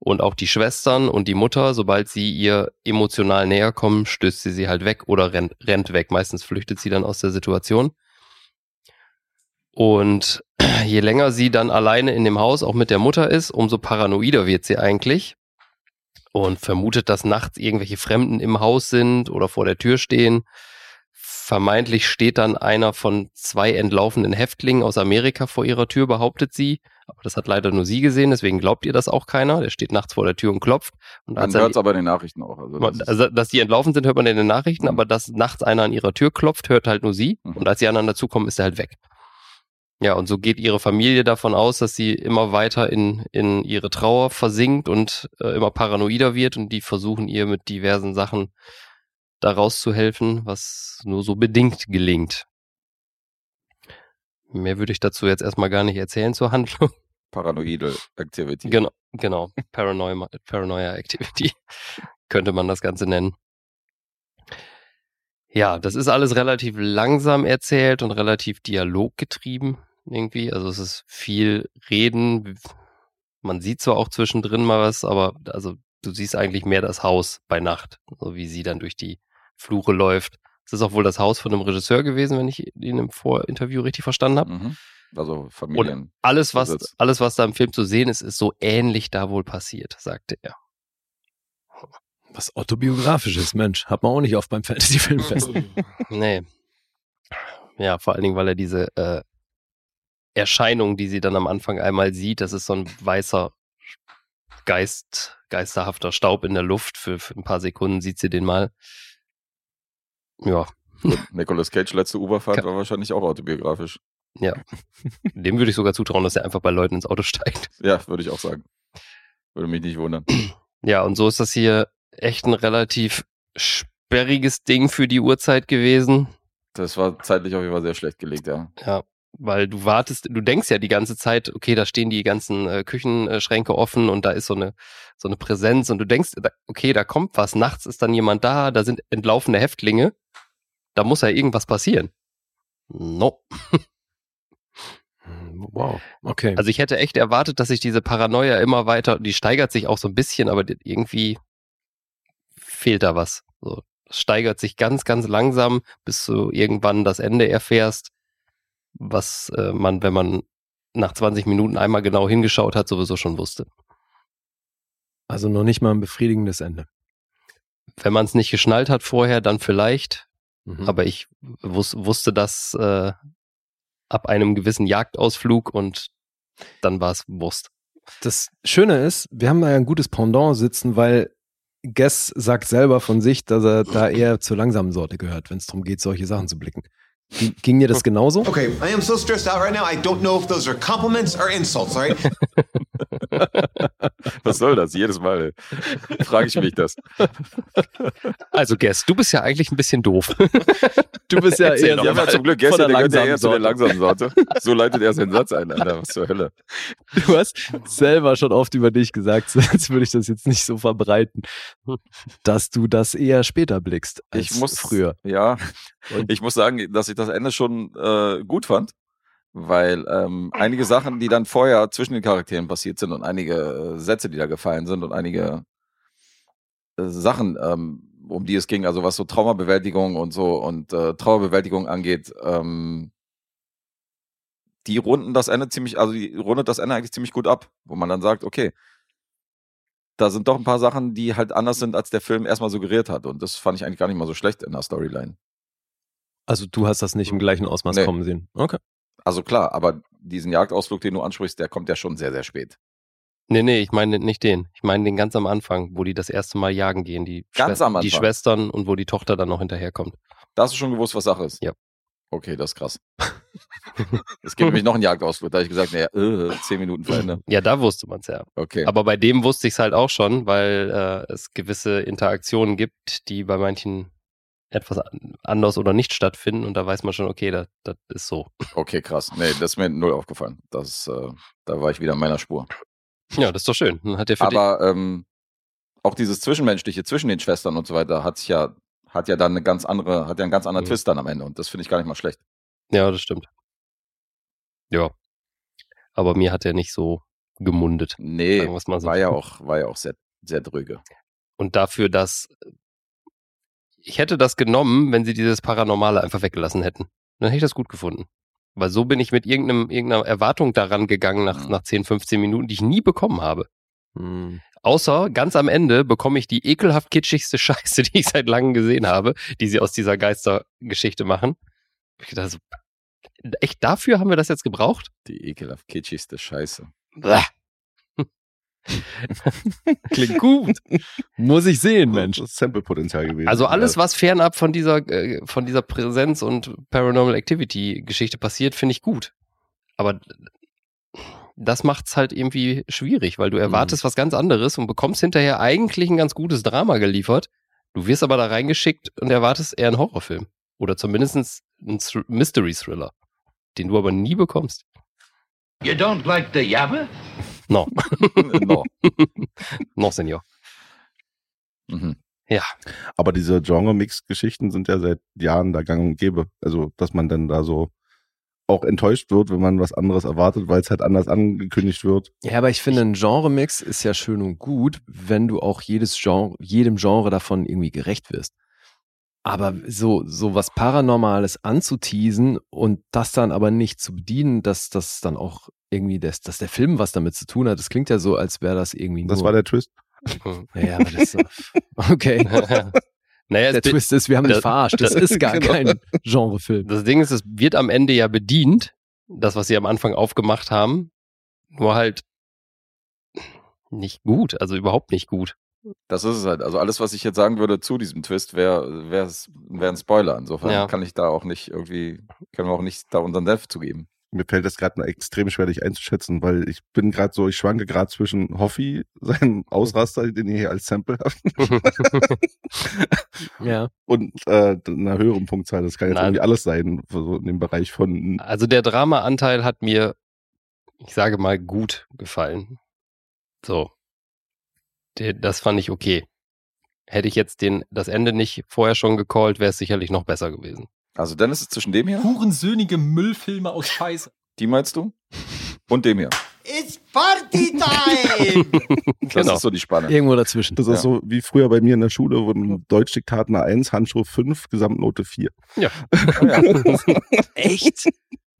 Und auch die Schwestern und die Mutter, sobald sie ihr emotional näher kommen, stößt sie sie halt weg oder rennt, rennt weg. Meistens flüchtet sie dann aus der Situation. Und je länger sie dann alleine in dem Haus auch mit der Mutter ist, umso paranoider wird sie eigentlich und vermutet, dass nachts irgendwelche Fremden im Haus sind oder vor der Tür stehen. Vermeintlich steht dann einer von zwei entlaufenden Häftlingen aus Amerika vor ihrer Tür, behauptet sie. Aber das hat leider nur sie gesehen, deswegen glaubt ihr das auch keiner. Der steht nachts vor der Tür und klopft. Und Man hört es aber in den Nachrichten auch. Also das ist- also, dass die entlaufen sind, hört man in den Nachrichten, Mhm. aber dass nachts einer an ihrer Tür klopft, hört halt nur sie. Mhm. Und als die anderen dazukommen, ist er halt weg. Ja, und so geht ihre Familie davon aus, dass sie immer weiter in, in ihre Trauer versinkt und äh, immer paranoider wird und die versuchen ihr mit diversen Sachen da rauszuhelfen, was nur so bedingt gelingt. Mehr würde ich dazu jetzt erstmal gar nicht erzählen zur Handlung. Paranoidal Activity. Genau, genau. Paranoia, Paranoia Activity könnte man das Ganze nennen. Ja, das ist alles relativ langsam erzählt und relativ dialoggetrieben irgendwie. Also es ist viel Reden. Man sieht zwar auch zwischendrin mal was, aber also du siehst eigentlich mehr das Haus bei Nacht, so wie sie dann durch die Flure läuft. Es ist auch wohl das Haus von einem Regisseur gewesen, wenn ich ihn im Vorinterview richtig verstanden habe Mhm. Also Familien. alles, was, Besitz. alles, was da im Film zu sehen ist, ist so ähnlich da wohl passiert, sagte er. Was autobiografisches, Mensch. Hat man auch nicht oft beim Fantasy-Filmfest. nee. Ja, vor allen Dingen, weil er diese äh, Erscheinung, die sie dann am Anfang einmal sieht, das ist so ein weißer Geist, geisterhafter Staub in der Luft. Für, für ein paar Sekunden sieht sie den mal. Ja, Nicolas Cage letzte Uberfahrt Ka- war wahrscheinlich auch autobiografisch. dem würde ich sogar zutrauen, dass er einfach bei Leuten ins Auto steigt. Ja, würde ich auch sagen. Würde mich nicht wundern. Ja, und so ist das hier echt ein relativ sperriges Ding für die Uhrzeit gewesen. Das war zeitlich auf jeden Fall sehr schlecht gelegt, ja. Ja, weil du wartest, du denkst ja die ganze Zeit, okay, da stehen die ganzen äh, Küchenschränke offen und da ist so eine so eine Präsenz und du denkst, okay, da kommt was, nachts ist dann jemand da, da sind entlaufene Häftlinge, da muss ja irgendwas passieren. No. wow. Okay. Also ich hätte echt erwartet, dass sich diese Paranoia immer weiter, die steigert sich auch so ein bisschen, aber irgendwie fehlt da was. So, steigert sich ganz, ganz langsam, bis du irgendwann das Ende erfährst, was äh, man, wenn man nach 20 Minuten einmal genau hingeschaut hat, sowieso schon wusste. also noch nicht mal ein befriedigendes Ende. Wenn man es nicht geschnallt hat vorher, dann vielleicht, Mhm. aber ich wus wusste das äh, ab einem gewissen Jagdausflug und dann war es Wurst. Das Schöne ist, wir haben da ja ein gutes Pendant sitzen, weil Guess sagt selber von sich, dass er da eher zur langsamen Sorte gehört, wenn es darum geht, solche Sachen zu blicken. Ging, ging dir das genauso? Okay, I am so stressed out right now. I don't know if those are compliments or insults, all right? Was soll das? Jedes Mal frage ich mich das. Also Guess, du bist ja eigentlich ein bisschen doof. Du bist ja Erzähl eher ja mal. zum Glück gestern, der der gehört ja eher zu der langsamen Sorte. So leitet er seinen Satz ein, Alter. Was zur Hölle? Du hast selber schon oft über dich gesagt, als würde ich das jetzt nicht so verbreiten, dass du das eher später blickst als Ich muss früher. Ja, Und- ich muss sagen, dass ich das Ende schon äh, gut fand, weil ähm, einige Sachen, die dann vorher zwischen den Charakteren passiert sind und einige äh, Sätze, die da gefallen sind und einige äh, Sachen, ähm, um die es ging, also was so Traumabewältigung und so und äh, Trauerbewältigung angeht, ähm, die runden das Ende ziemlich, also die rundet das Ende eigentlich ziemlich gut ab, wo man dann sagt, okay, da sind doch ein paar Sachen, die halt anders sind, als der Film erstmal suggeriert hat. Und das fand ich eigentlich gar nicht mal so schlecht in der Storyline. Also du hast das nicht im gleichen Ausmaß Nee. kommen sehen. Okay. Also klar, aber diesen Jagdausflug, den du ansprichst, der kommt ja schon sehr, sehr spät. Nee, nee, ich meine nicht den. Ich meine den ganz am Anfang, wo die das erste Mal jagen gehen. Die, Ganz Schwest- am die Anfang? Schwestern und wo die Tochter dann noch hinterherkommt. Da hast du schon gewusst, was Sache ist. Ja. Okay, das ist krass. es gibt nämlich noch einen Jagdausflug. Da habe ich gesagt, naja, äh, zehn Minuten vor Ende. Ja, da wusste man es ja. Okay. Aber bei dem wusste ich es halt auch schon, weil äh, es gewisse Interaktionen gibt, die bei manchen etwas an- anders oder nicht stattfinden und da weiß man schon, okay, das, das ist so. Okay, krass. Nee, das ist mir null aufgefallen. Das, äh, da war ich wieder in meiner Spur. Ja, das ist doch schön. Hat der für Aber ähm, auch dieses Zwischenmenschliche zwischen den Schwestern und so weiter hat sich ja, hat ja dann eine ganz andere, hat ja einen ganz anderen Mhm. Twist dann am Ende und das finde ich gar nicht mal schlecht. ja, das stimmt. Ja. Aber mir hat er nicht so gemundet. Nee, so. war ja auch, war ja auch sehr, sehr dröge. Und dafür, dass ich hätte das genommen, wenn sie dieses Paranormale einfach weggelassen hätten. Dann hätte ich das gut gefunden. Weil so bin ich mit irgendeinem, irgendeiner Erwartung daran gegangen nach, Mhm. nach 10, 15 Minuten, die ich nie bekommen habe. Hm. Außer ganz am Ende bekomme ich die ekelhaft kitschigste Scheiße, die ich seit langem gesehen habe, die sie aus dieser Geistergeschichte machen. Ich dachte so, echt dafür haben wir das jetzt gebraucht? Die ekelhaft kitschigste Scheiße. Bäh. Klingt gut. Muss ich sehen, Mensch. Das ist Sample-Potenzial gewesen. Also alles, was fernab von dieser, äh, von dieser Präsenz und Paranormal Activity Geschichte passiert, finde ich gut. Aber das macht's halt irgendwie schwierig, weil du erwartest was ganz anderes und bekommst hinterher eigentlich ein ganz gutes Drama geliefert. Du wirst aber da reingeschickt und erwartest eher einen Horrorfilm. Oder zumindest einen Thr- Mystery Thriller, den du aber nie bekommst. You don't like the Yabba? No, no. no, Senior. Mhm. Aber diese Genre-Mix-Geschichten sind ja seit Jahren da gang und gäbe. Also, dass man dann da so auch enttäuscht wird, wenn man was anderes erwartet, weil es halt anders angekündigt wird. Ja, aber ich finde, ein Genre-Mix ist ja schön und gut, wenn du auch jedes Genre, jedem Genre davon irgendwie gerecht wirst. Aber so, so was Paranormales anzuteasen und das dann aber nicht zu bedienen, dass das dann auch irgendwie, das, dass der Film was damit zu tun hat, das klingt ja so, als wäre das irgendwie nur. Das war der Twist. Ja, aber das Okay. naja, Der Twist ist, wir haben dich das- verarscht. Das ist gar Genau. kein Genrefilm. Das Ding ist, es wird am Ende ja bedient, das, was sie am Anfang aufgemacht haben, nur halt nicht gut, also überhaupt nicht gut. Das ist es halt. Also alles, was ich jetzt sagen würde zu diesem Twist, wäre wär, wär ein Spoiler. Insofern Ja. kann ich da auch nicht irgendwie, können wir auch nicht da unseren Senf zugeben. Mir fällt das gerade extrem schwer, dich einzuschätzen, weil ich bin gerade so, ich schwanke gerade zwischen Hoffi, seinem Ausraster, den ihr hier als Sample habt, Ja. und äh, einer höheren Punktzahl. Das kann jetzt Nein. irgendwie alles sein, so in dem Bereich von Also der Drama-Anteil hat mir, ich sage mal, gut gefallen. So. Der, das fand ich okay. Hätte ich jetzt den, das Ende nicht vorher schon gecallt, wäre es sicherlich noch besser gewesen. Also dann ist es zwischen dem hier, Hurensöhnige Müllfilme aus Scheiße. die meinst du? Und dem hier. It's party time! Das Genau. ist so die Spanne. Irgendwo dazwischen. Das Ja. ist so wie früher bei mir in der Schule, wo ein Deutschdiktat eine 1, Handschrift 5, Gesamtnote 4. Echt?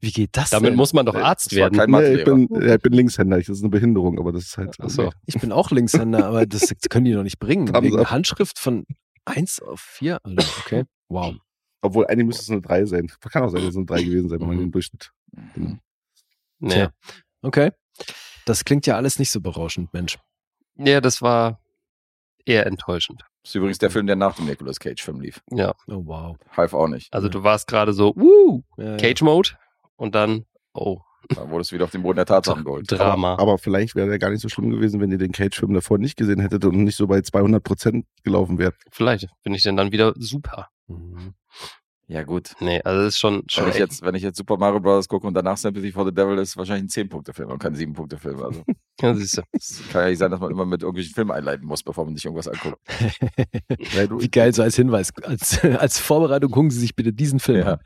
Wie geht das Damit denn? muss man doch Arzt werden. kein Nee, ich, bin, ja, ich bin Linkshänder, ich- das ist eine Behinderung, aber das ist halt. Ach so. Ich bin auch Linkshänder, aber das können die doch nicht bringen. Wegen. Handschrift von 1 auf 4? Alter, okay. Wow. Obwohl, eigentlich müsste es eine 3 sein. Kann auch sein, dass es eine 3 gewesen sein, wenn man Mhm. den Durchschnitt. Mhm. Nee. Tja. Okay. Das klingt ja alles nicht so berauschend, Mensch. Ja, das war eher enttäuschend. Das ist übrigens der Film, der nach dem Nicolas Cage-Film lief. Ja. Oh, wow. Half auch nicht. Also du warst gerade so, wuh, Ja, ja. Cage Mode und dann, oh, Da wurde es wieder auf den Boden der Tatsachen geholt. Drama. Aber vielleicht wäre der gar nicht so schlimm gewesen, wenn ihr den Cage-Film davor nicht gesehen hättet und nicht so bei 200 Prozent gelaufen wärt. Vielleicht bin ich denn dann wieder super. Mhm. Ja, gut. Nee, also das ist schon, schon Wenn ich, jetzt, wenn ich jetzt Super Mario Bros. gucke und danach Sympathy for the Devil ist, wahrscheinlich ein 10-Punkte-Film und kein 7-Punkte-Film. Also, Ja, siehst du. es kann ja nicht sein, dass man immer mit irgendwelchen Filmen einleiten muss, bevor man sich irgendwas anguckt. Wie geil, so als Hinweis. Als, als Vorbereitung gucken Sie sich bitte diesen Film Ja. an.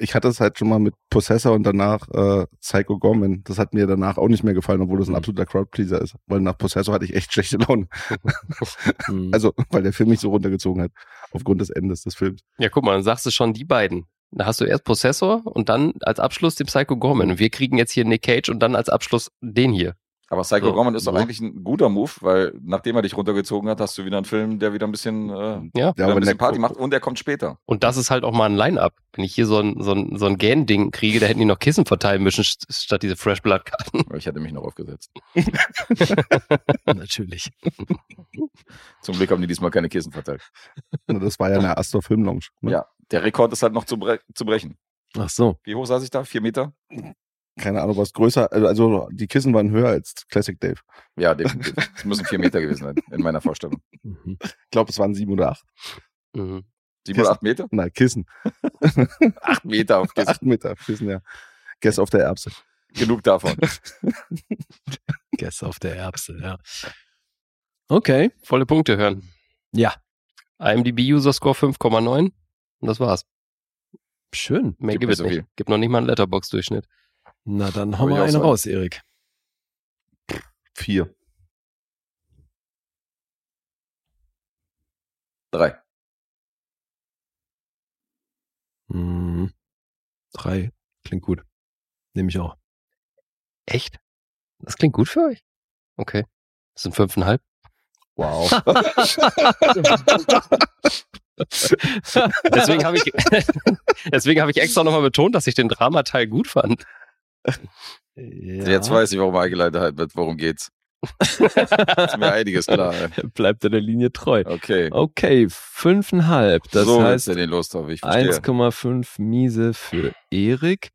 Ich hatte es halt schon mal mit Possessor und danach äh, Psycho Gorman. Das hat mir danach auch nicht mehr gefallen, obwohl das ein Mhm. absoluter Crowdpleaser ist. Weil nach Possessor hatte ich echt schlechte Laune. Mhm. Also, weil der Film mich so runtergezogen hat. Aufgrund des Endes des Films. Ja, guck mal, dann sagst du schon die beiden. Da hast du erst Possessor und dann als Abschluss den Psycho Gorman. Und wir kriegen jetzt hier Nick Cage und dann als Abschluss den hier. Aber Psycho So. Gorman ist doch eigentlich ein guter Move, weil nachdem er dich runtergezogen hat, hast du wieder einen Film, der wieder ein bisschen, äh, Ja. ein bisschen Party macht und der kommt später. Und das ist halt auch mal ein Line-Up. Wenn ich hier so ein, so ein, so ein Gan-Ding kriege, da hätten die noch Kissen verteilen müssen, st- statt diese Fresh Blood-Karten. Ich hätte mich noch aufgesetzt. Natürlich. Zum Glück haben die diesmal keine Kissen verteilt. Das war ja in der Astor Film Lounge. Ne? Ja, der Rekord ist halt noch zu, bre zu brechen. Ach so. Wie hoch saß ich da? Vier Meter? Keine Ahnung, was größer. also- Also die Kissen waren höher als Classic Dave. Ja, definitiv. Es müssen vier Meter gewesen sein, in meiner Vorstellung. Mhm. Ich glaube, es waren sieben oder acht. Mhm. Sieben oder acht Meter? Nein, Kissen. Acht Meter auf Kissen. Acht Meter Kissen, ja. Guess auf der Erbse. Genug davon. Guess auf der Erbse, ja. Okay. Volle Punkte hören. Ja. IMDb-User-Score 5,9. Und das war's. Schön. Mehr Gibt gibt es so nicht. viel. Gibt noch nicht mal einen Letterbox-Durchschnitt. Na, dann Hab hau ich mal auch eine raus, Erik. Vier. Drei. Mhm. Drei. Klingt gut. Nehme ich auch. Echt? Das klingt gut für euch? Okay. Das sind fünfeinhalb. Wow. Deswegen habe ich, deswegen habe ich extra nochmal betont, dass ich den Dramateil gut fand. Ja. Jetzt weiß ich, warum eingeleitet wird. Worum geht's? ist mir einiges klar. ey. Bleibt er der Linie treu. Okay. Okay, fünfeinhalb. Das so heißt er den Losthoff, ich verstehe. 1,5 Miese für Erik.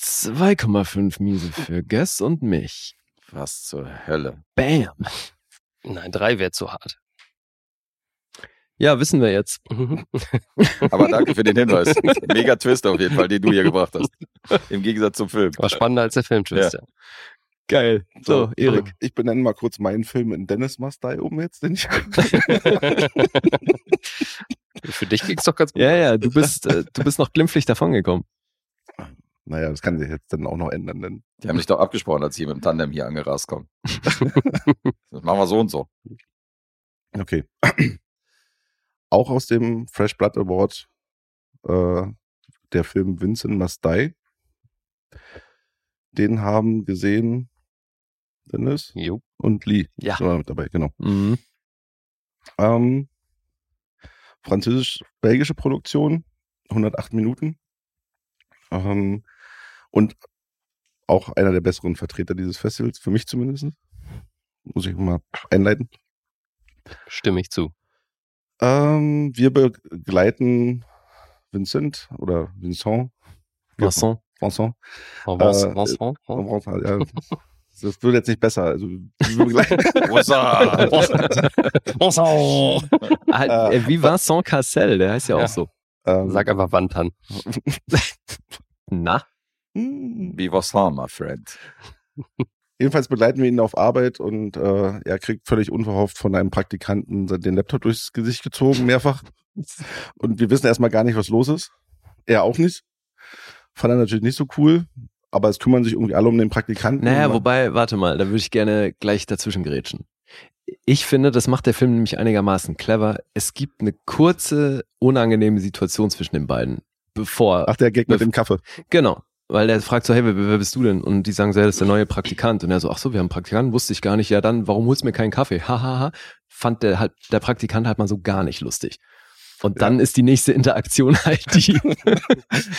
2,5 Miese für Guess und mich. Was zur Hölle. Bam. Nein, drei wäre zu hart. Ja, wissen wir jetzt. Aber danke für den Hinweis. Mega Twist auf jeden Fall, den du hier gebracht hast. Im Gegensatz zum Film. War spannender als der Filmtwist. Ja. Geil. So, Erik. Ich benenne mal kurz meinen Film in Dennis Must Die um jetzt, den ich Für dich ging's doch ganz gut. Ja, ja, du bist, äh, du bist noch glimpflich davongekommen. Naja, das kann sich jetzt dann auch noch ändern, denn Die haben sich doch abgesprochen, als sie mit dem Tandem hier angerast kommen. das machen wir so und so. Okay. Auch aus dem Fresh Blood Award äh, der Film Vincent Must Die. Den haben gesehen Dennis Jo. und Lee. Ja. So mit dabei, genau. Mhm. Ähm, Französisch-belgische Produktion, 108 Minuten. Ähm, und auch einer der besseren Vertreter dieses Festivals, für mich zumindest. Muss ich mal einleiten. Stimme ich zu. Ähm, wir begleiten Vincent oder Vincent. Vincent. Vincent. Vincent, Äh, Vincent, Vincent. Ja, das wird jetzt nicht besser. Also, wir begleiten, Vincent. Ah, äh, wie Vincent Cassel, der heißt ja auch Ja. so. ähm, Sag einfach Wandern. Na? hm, Wie was war, my friend? Jedenfalls begleiten wir ihn auf Arbeit und äh, er kriegt völlig unverhofft von einem Praktikanten den Laptop durchs Gesicht gezogen, mehrfach. Und wir wissen erstmal gar nicht, was los ist. Er auch nicht. Fand er natürlich nicht so cool, aber es kümmern sich irgendwie alle um den Praktikanten. Naja, wobei, warte mal, da würde ich gerne gleich dazwischen grätschen. Ich finde, das macht der Film nämlich einigermaßen clever. Es gibt eine kurze, unangenehme Situation zwischen den beiden. Bevor. Ach, der Gag mit dem Kaffee. Genau. Weil der fragt so, hey, wer, wer bist du denn? Und die sagen so, ja, das ist der neue Praktikant. Und er so, ach so, wir haben einen Praktikanten, wusste ich gar nicht. Ja, dann, warum holst du mir keinen Kaffee? Hahaha. Ha, ha. Fand der halt, der Praktikant halt mal so gar nicht lustig. Und dann ist die nächste Interaktion halt die.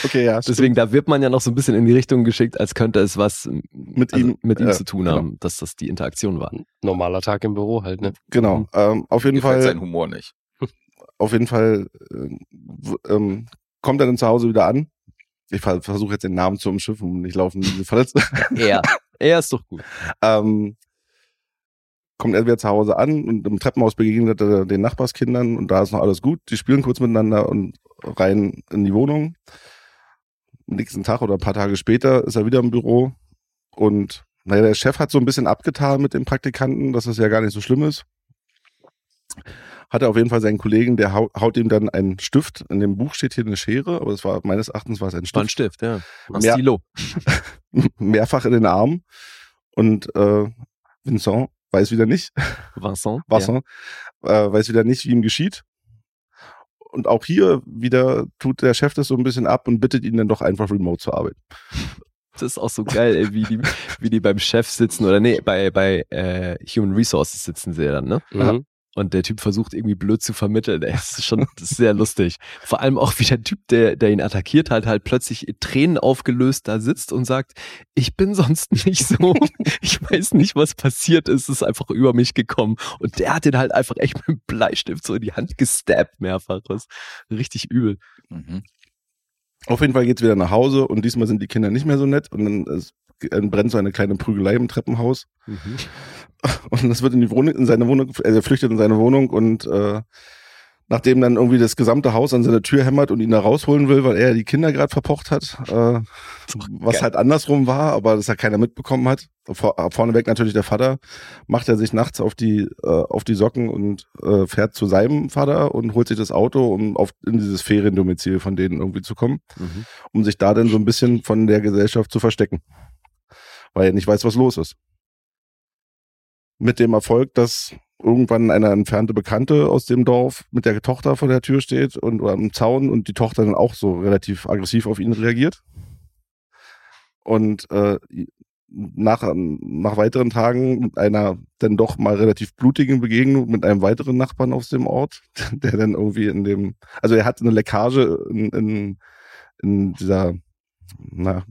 Okay, ja. Deswegen, da wird man ja noch so ein bisschen in die Richtung geschickt, als könnte es was mit ihm, ihm, mit ihm äh, zu tun genau. haben, dass das die Interaktion war. Normaler Tag im Büro halt, ne? Genau. Ähm, auf jeden Gefällt Fall. sein Humor nicht. auf jeden Fall äh, ähm, kommt er dann zu Hause wieder an. Ich ver versuche jetzt den Namen zu umschiffen und nicht laufen diese Verletzte. Er. er ist doch gut. ähm, kommt er wieder zu Hause an und im Treppenhaus begegnet er den Nachbarskindern und da ist noch alles gut. Die spielen kurz miteinander und rein in die Wohnung. Am nächsten Tag oder ein paar Tage später ist er wieder im Büro und naja, der Chef hat so ein bisschen abgetan mit dem Praktikanten, dass es ja gar nicht so schlimm ist. Hat er auf jeden Fall seinen Kollegen, der hau haut ihm dann einen Stift. In dem Buch steht hier eine Schere, aber es war meines Erachtens war es ein War ein Stift. Stift, ja. Ein Mehr- Stilo. Mehrfach in den Arm. Und äh, Vincent weiß wieder nicht, Vincent. Vincent, äh, weiß wieder nicht, wie ihm geschieht. und auch hier wieder tut der Chef das so ein bisschen ab und bittet ihn dann doch einfach remote zu arbeiten. Das ist auch so geil, ey, wie die, wie die beim Chef sitzen oder nee, bei, bei äh, Human Resources sitzen sie ja dann, ne? Mhm. Und der Typ versucht irgendwie blöd zu vermitteln. Das ist schon das ist sehr lustig. Vor allem auch, wie der Typ, der, der ihn attackiert hat, halt plötzlich Tränen aufgelöst da sitzt und sagt, ich bin sonst nicht so. Ich weiß nicht, was passiert ist. Es ist einfach über mich gekommen. Und der hat den halt einfach echt mit dem Bleistift so in die Hand gestabbt mehrfach. Das ist richtig übel. Mhm. Auf jeden Fall geht's wieder nach Hause und diesmal sind die Kinder nicht mehr so nett und dann es, dann brennt so eine kleine Prügelei im Treppenhaus. Und das wird in die Wohnung, in seine Wohnung, also er flüchtet in seine Wohnung und äh, nachdem dann irgendwie das gesamte Haus an seine Tür hämmert und ihn da rausholen will, weil er die Kinder gerade verpocht hat, äh, was geil. halt andersrum war, aber das halt keiner mitbekommen hat. Vor, vorneweg natürlich der Vater, macht er sich nachts auf die äh, auf die Socken und äh, fährt zu seinem Vater und holt sich das Auto, um auf in dieses Feriendomizil von denen irgendwie zu kommen, Mhm. um sich da dann so ein bisschen von der Gesellschaft zu verstecken, weil er nicht weiß, was los ist mit dem Erfolg, dass irgendwann eine entfernte Bekannte aus dem Dorf mit der Tochter vor der Tür steht und oder am Zaun und die Tochter dann auch so relativ aggressiv auf ihn reagiert. Und äh, nach, nach weiteren Tagen einer dann doch mal relativ blutigen Begegnung mit einem weiteren Nachbarn aus dem Ort, der dann irgendwie in dem, also er hat eine Leckage in, in, in dieser, na,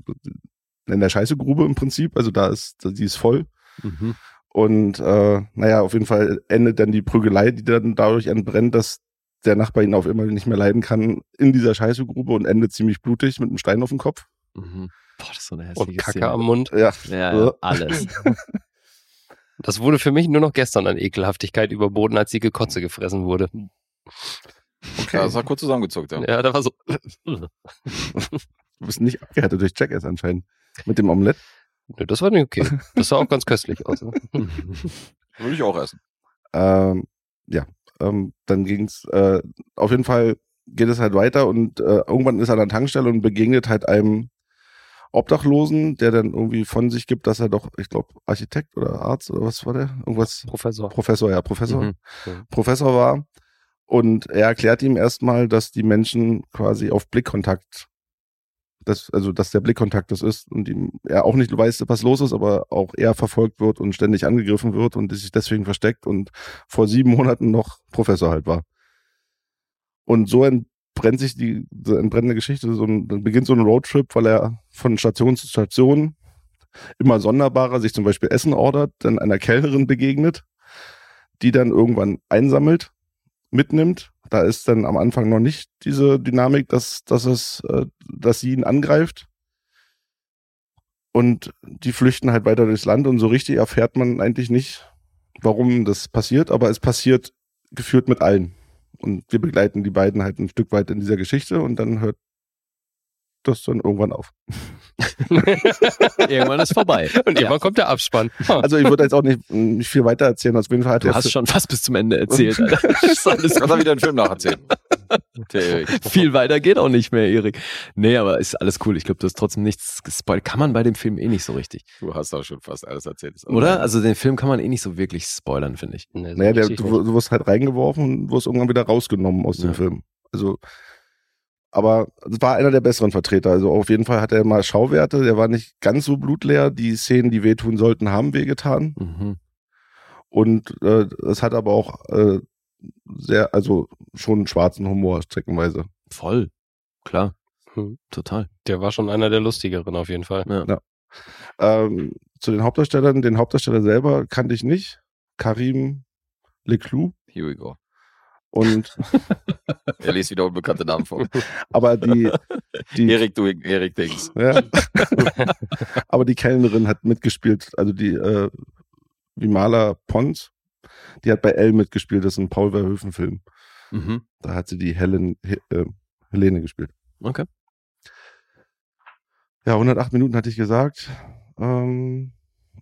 in der Scheißegrube im Prinzip, also da ist, die ist voll. Mhm. Und äh, naja, auf jeden Fall endet dann die Prügelei, die dann dadurch entbrennt, dass der Nachbar ihn auf immer nicht mehr leiden kann, in dieser Scheißegrube und endet ziemlich blutig mit einem Stein auf dem Kopf. Mhm. Boah, das ist so eine hässliche Und Kacke Szene. am Mund. Ja, Ja, ja, alles. Das wurde für mich nur noch gestern an Ekelhaftigkeit überboten, als die Gekotze gefressen wurde. Ja, das war kurz zusammengezuckt, ja. Ja, da war so. du bist nicht abgehärtet durch Jackass anscheinend. Mit dem Omelett. Nö, das war nicht okay. Das sah auch ganz köstlich aus. Würde ich auch essen. Ähm, ja, ähm, dann ging's. Äh, auf jeden Fall geht es halt weiter und äh, irgendwann ist er an der Tankstelle und begegnet halt einem Obdachlosen, der dann irgendwie von sich gibt, dass er doch, ich glaube, Architekt oder Arzt oder was war der? Irgendwas Professor. Professor, ja, Professor. Mhm. Professor war. Und er erklärt ihm erstmal, dass die Menschen quasi auf Blickkontakt, das, also dass der Blickkontakt das ist und ihm, er auch nicht weiß, was los ist, aber auch er verfolgt wird und ständig angegriffen wird und sich deswegen versteckt und vor sieben Monaten noch Professor halt war. Und so entbrennt sich die, so entbrennende Geschichte, so ein, dann beginnt so ein Roadtrip, weil er von Station zu Station immer sonderbarer sich zum Beispiel Essen ordert, dann einer Kellnerin begegnet, die dann irgendwann einsammelt, mitnimmt. Da ist dann am Anfang noch nicht diese Dynamik, dass, dass es, äh, dass sie ihn angreift. Und die flüchten halt weiter durchs Land und so richtig erfährt man eigentlich nicht, warum das passiert, aber es passiert geführt mit allen. Und wir begleiten die beiden halt ein Stück weit in dieser Geschichte und dann hört das dann irgendwann auf. Irgendwann ist vorbei. Und irgendwann kommt der Abspann. Ha. Also ich würde jetzt auch nicht, nicht viel weiter erzählen. Auf jeden Fall hat Du hast schon fast bis zum Ende erzählt. Das Kannst du wieder einen Film nacherzählen. Viel weiter geht auch nicht mehr, Erik. Nee, aber ist alles cool. Ich glaube, du hast trotzdem nichts gespoilt. Kann man bei dem Film eh nicht so richtig. Du hast auch schon fast alles erzählt. Oder? Also den Film kann man eh nicht so wirklich spoilern, finde ich. Nee, so Naja, der, du, du wirst halt reingeworfen und wirst irgendwann wieder rausgenommen aus dem Ja. Film. Also, aber es war einer der besseren Vertreter. Also auf jeden Fall hat er mal Schauwerte. Der war nicht ganz so blutleer. Die Szenen, die wehtun sollten, haben wehgetan. Mhm. Und äh, es hat aber auch äh, sehr, also schon schwarzen Humor streckenweise. Voll. Klar. Hm. Total. Der war schon einer der lustigeren auf jeden Fall. Ja. Ähm, zu den Hauptdarstellern, den Hauptdarsteller selber kannte ich nicht. Karim Leclou. Here we go. Und Er liest wieder unbekannte Namen vor. aber die, die Erik, du, Erik Dings. Ja. Aber die Kellnerin hat mitgespielt, also die äh, Vimala Pons, die hat bei L mitgespielt, das ist ein Paul Verhoeven-Film. Mhm. Da hat sie die Helen, He, äh, Helene gespielt. Okay. Ja, 108 Minuten hatte ich gesagt. Ähm,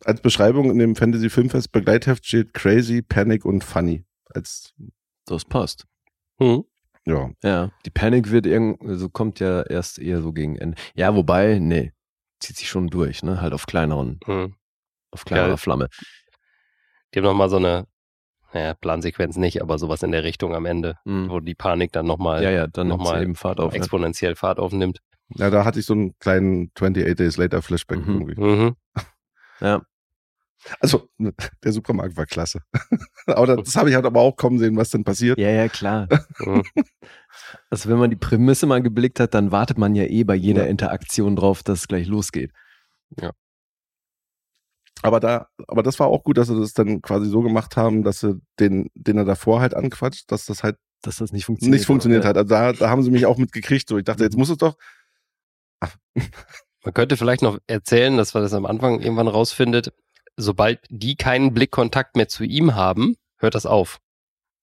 als Beschreibung in dem Fantasy Filmfest Begleitheft steht Crazy, Panic und Funny. Als, Das passt. Hm. ja, Ja. Die Panic wird irgend, also kommt ja erst eher so gegen Ende. Ja, wobei, nee. Zieht sich schon durch, ne? Halt auf kleineren, Hm. auf kleinerer Ja. Flamme. Die haben nochmal so eine naja, Plansequenz nicht, aber sowas in der Richtung am Ende, Mhm. wo die Panik dann nochmal Ja, ja, dann nochmal eben Fahrt auf. ne? exponentiell Fahrt aufnimmt. Ja, da hatte ich so einen kleinen 28 Days Later Flashback Mhm. irgendwie. Mhm. Ja. Also, ne, der Supermarkt war klasse. aber das habe ich halt aber auch kommen sehen, was denn passiert. Ja, ja, klar. Mhm. Also wenn man die Prämisse mal geblickt hat, dann wartet man ja eh bei jeder Ja. Interaktion drauf, dass es gleich losgeht. Aber da, aber das war auch gut, dass sie das dann quasi so gemacht haben, dass sie den, den er davor halt anquatscht, dass das halt Dass das nicht funktioniert. nicht funktioniert Ja. hat. Also da, da haben sie mich auch mit gekriegt. So, ich dachte, jetzt muss es doch. Man könnte vielleicht noch erzählen, dass man das am Anfang irgendwann rausfindet, sobald die keinen Blickkontakt mehr zu ihm haben, hört das auf.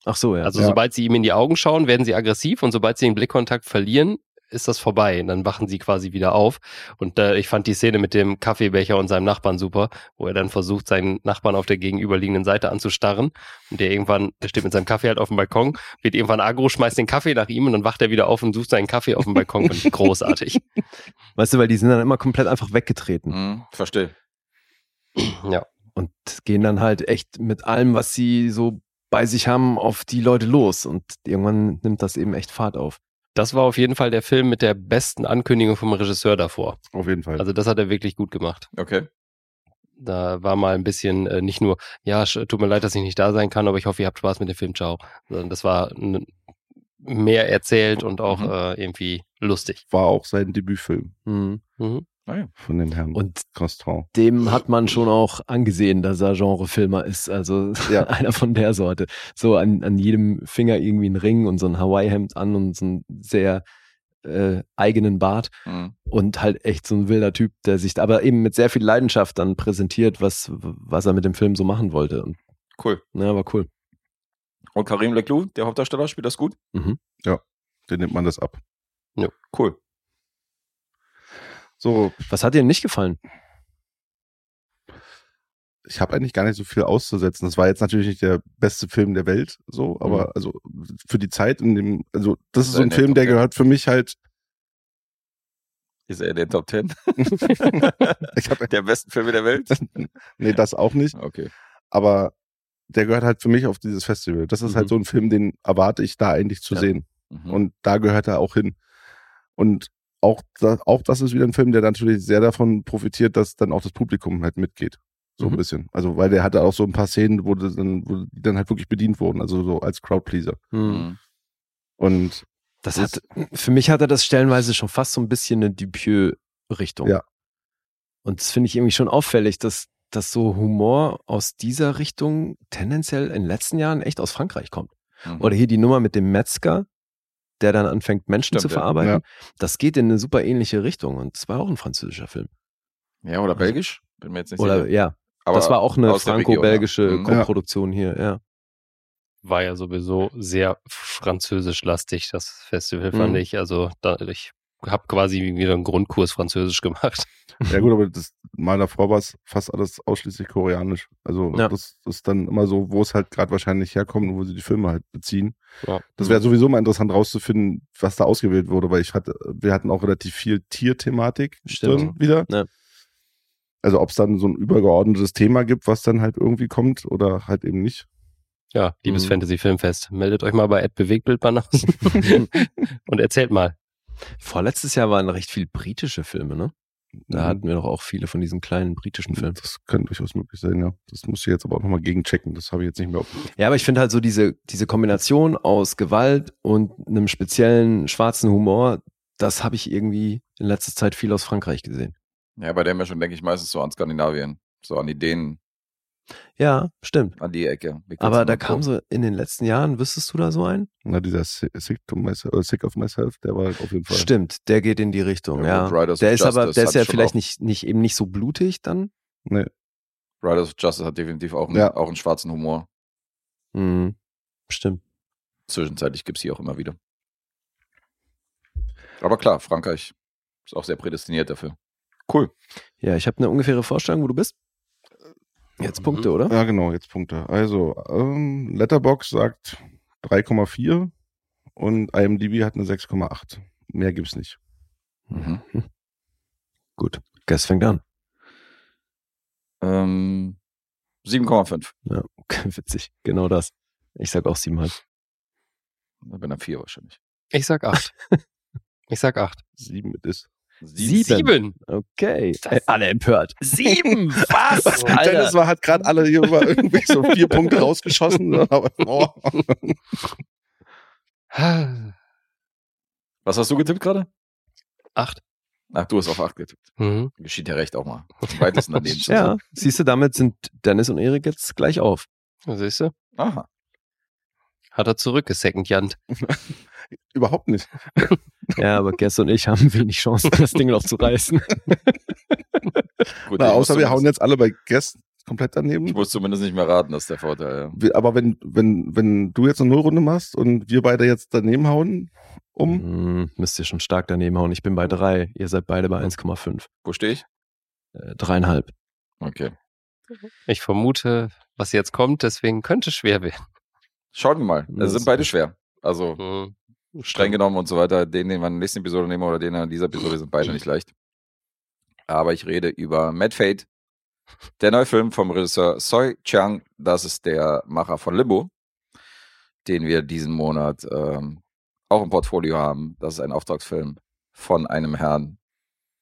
Ach so, ja. Also Ja. sobald sie ihm in die Augen schauen, werden sie aggressiv und sobald sie den Blickkontakt verlieren, ist das vorbei. Und dann wachen sie quasi wieder auf. Und äh, ich fand die Szene mit dem Kaffeebecher und seinem Nachbarn super, wo er dann versucht, seinen Nachbarn auf der gegenüberliegenden Seite anzustarren. Und der irgendwann, der steht mit seinem Kaffee halt auf dem Balkon, wird irgendwann aggro, schmeißt den Kaffee nach ihm und dann wacht er wieder auf und sucht seinen Kaffee auf dem Balkon. Großartig. Weißt du, weil die sind dann immer komplett einfach weggetreten Mhm, verstehe. Ja. und gehen dann halt echt mit allem, was sie so bei sich haben, auf die Leute los. Und irgendwann nimmt das eben echt Fahrt auf. Das war auf jeden Fall der Film mit der besten Ankündigung vom Regisseur davor. Auf jeden Fall. Also das hat er wirklich gut gemacht. Okay. Da war mal ein bisschen äh, nicht nur, ja, tut mir leid, dass ich nicht da sein kann, aber ich hoffe, ihr habt Spaß mit dem Film, ciao. Sondern das war mehr erzählt und auch Mhm. äh, irgendwie lustig. war auch sein Debütfilm Mhm. Mhm. Von dem Herrn Und Constant. dem hat man schon auch angesehen, dass er Genrefilmer ist. Also Ja. einer von der Sorte. So an, an jedem Finger irgendwie ein Ring und so ein Hawaii-Hemd an und so einen sehr äh, eigenen Bart. Mhm. und halt echt so ein wilder Typ, der sich aber eben mit sehr viel Leidenschaft dann präsentiert, was, was er mit dem Film so machen wollte. Und Cool. na, war cool. Und Karim Leclou, der Hauptdarsteller, spielt das gut? Mhm. Den nimmt man das ab. Cool. So, Was hat dir nicht gefallen? ich habe eigentlich gar nicht so viel auszusetzen. Das war jetzt natürlich nicht der beste Film der Welt, so, aber Mhm. also für die Zeit in dem, also das ist so in ein Film, der Ten. gehört für mich halt. Ist er in den Top 10 ich hab, der besten Filme der Welt? nee, das auch nicht, Okay. aber der gehört halt für mich auf dieses Festival. Das ist Mhm. halt so ein Film, den erwarte ich da eigentlich zu Ja. sehen. Mhm. Und da gehört er auch hin. Und auch, da, auch das ist wieder ein Film, der natürlich sehr davon profitiert, dass dann auch das Publikum halt mitgeht. So Mhm. ein bisschen. Also, weil der hatte auch so ein paar Szenen, wo, das dann, wo die dann halt wirklich bedient wurden, also so als Crowdpleaser. Mhm. Und Das hat, für mich hatte das stellenweise schon fast so ein bisschen eine Dupieux-Richtung. Ja. Und das finde ich irgendwie schon auffällig, dass, dass so Humor aus dieser Richtung tendenziell in den letzten Jahren echt aus Frankreich kommt. Mhm. Oder hier die Nummer mit dem Metzger, der dann anfängt, Menschen Stimmt, zu ja. verarbeiten. Ja. Das geht in eine super ähnliche Richtung. Und es war auch ein französischer Film. Ja, oder belgisch? Bin mir jetzt nicht Oder sicher. ja, Aber das war auch eine franco-belgische ja. Mhm. Koproduktion hier, ja. War ja sowieso sehr französisch-lastig, das Festival, fand Mhm. ich. Also da, ich habe quasi wieder einen Grundkurs Französisch gemacht. ja gut, aber das mal davor war es fast alles ausschließlich koreanisch. Also Ja. das ist dann immer so, wo es halt gerade wahrscheinlich herkommt und wo sie die Filme halt beziehen. Ja. Das wäre sowieso mal interessant rauszufinden, was da ausgewählt wurde, weil ich hatte, wir hatten auch relativ viel Tierthematik drin wieder. Ja. Also ob es dann so ein übergeordnetes Thema gibt, was dann halt irgendwie kommt oder halt eben nicht. Ja, liebes Mhm. Fantasy-Filmfest. Meldet euch mal bei aus und erzählt mal. Vorletztes Jahr waren recht viel britische Filme, ne? Da Mhm. hatten wir doch auch viele von diesen kleinen britischen Filmen. Das könnte durchaus möglich sein, ja. Das muss ich jetzt aber auch nochmal gegenchecken. Das habe ich jetzt nicht mehr auf. Ja, aber ich finde halt so diese, diese Kombination aus Gewalt und einem speziellen schwarzen Humor, das habe ich irgendwie in letzter Zeit viel aus Frankreich gesehen. Ja, bei dem ja schon, denke ich, meistens so an Skandinavien. So an die Dänen, Ja, stimmt. an die Ecke. Aber da kam so in den letzten Jahren, wüsstest du da so einen? Na, dieser Si- Sick, to myself, äh, Sick of Myself, der war auf jeden Fall. Stimmt, der geht in die Richtung, Ja, ja. Der ist aber, der ist ja vielleicht nicht, nicht, eben nicht so blutig dann. Nee. Riders of Justice hat definitiv auch, einen, Ja. auch einen schwarzen Humor. Mhm. Stimmt. Zwischenzeitlich gibt's hier auch immer wieder. Aber klar, Frankreich ist auch sehr prädestiniert dafür. Cool. Ja, ich habe eine ungefähre Vorstellung, wo du bist. Jetzt Mhm. Punkte, oder? Ja, genau, jetzt Punkte. Also, ähm, Letterbox sagt 3,4 und IMDb hat eine 6,8. Mehr gibt's nicht. Mhm. Gut. Guess fängt an. Ähm, 7,5. Ja, Witzig, genau das. Ich sag auch siebeneinhalb. Ich bin am vier wahrscheinlich. Ich sag acht. ich sag acht. Sieben mit ist. Sieben. Okay. Äh, alle empört. Sieben! Was? Dennis war, hat gerade alle hier über irgendwie so vier Punkte rausgeschossen. Aber, oh. Was hast du getippt gerade? Acht. Ach, du hast auf acht getippt. Mhm. Geschieht ja recht auch mal. Weitesten daneben Ja, siehst du, damit sind Dennis und Erik jetzt gleich auf. Siehst du? Aha. Hat er zurückgesecondjant. Überhaupt nicht. Ja, aber Guess und ich haben wenig Chancen, das Ding noch zu reißen. Gut, Na, ich, außer wir hauen jetzt alle bei Guest komplett ich daneben. muss zumindest nicht mehr raten, das ist der Vorteil. Ja. Aber wenn, wenn, wenn du jetzt eine Nullrunde machst und wir beide jetzt daneben hauen, um, Hm, müsst ihr schon stark daneben hauen. Ich bin bei drei. Ihr seid beide bei 1,5. Wo stehe ich? Äh, dreieinhalb. Okay. Ich vermute, was jetzt kommt, deswegen könnte es schwer werden. Schauen wir mal. Das Es sind beide schwer. Also Mhm. streng genommen und so weiter. Den, den wir in der nächsten Episode nehmen oder den in dieser Episode sind beide nicht leicht. Aber ich rede über Mad Fate, der neue Film vom Regisseur Soi Chiang. Das ist der Macher von Limbo, den wir diesen Monat ähm, auch im Portfolio haben. Das ist ein Auftragsfilm von einem Herrn,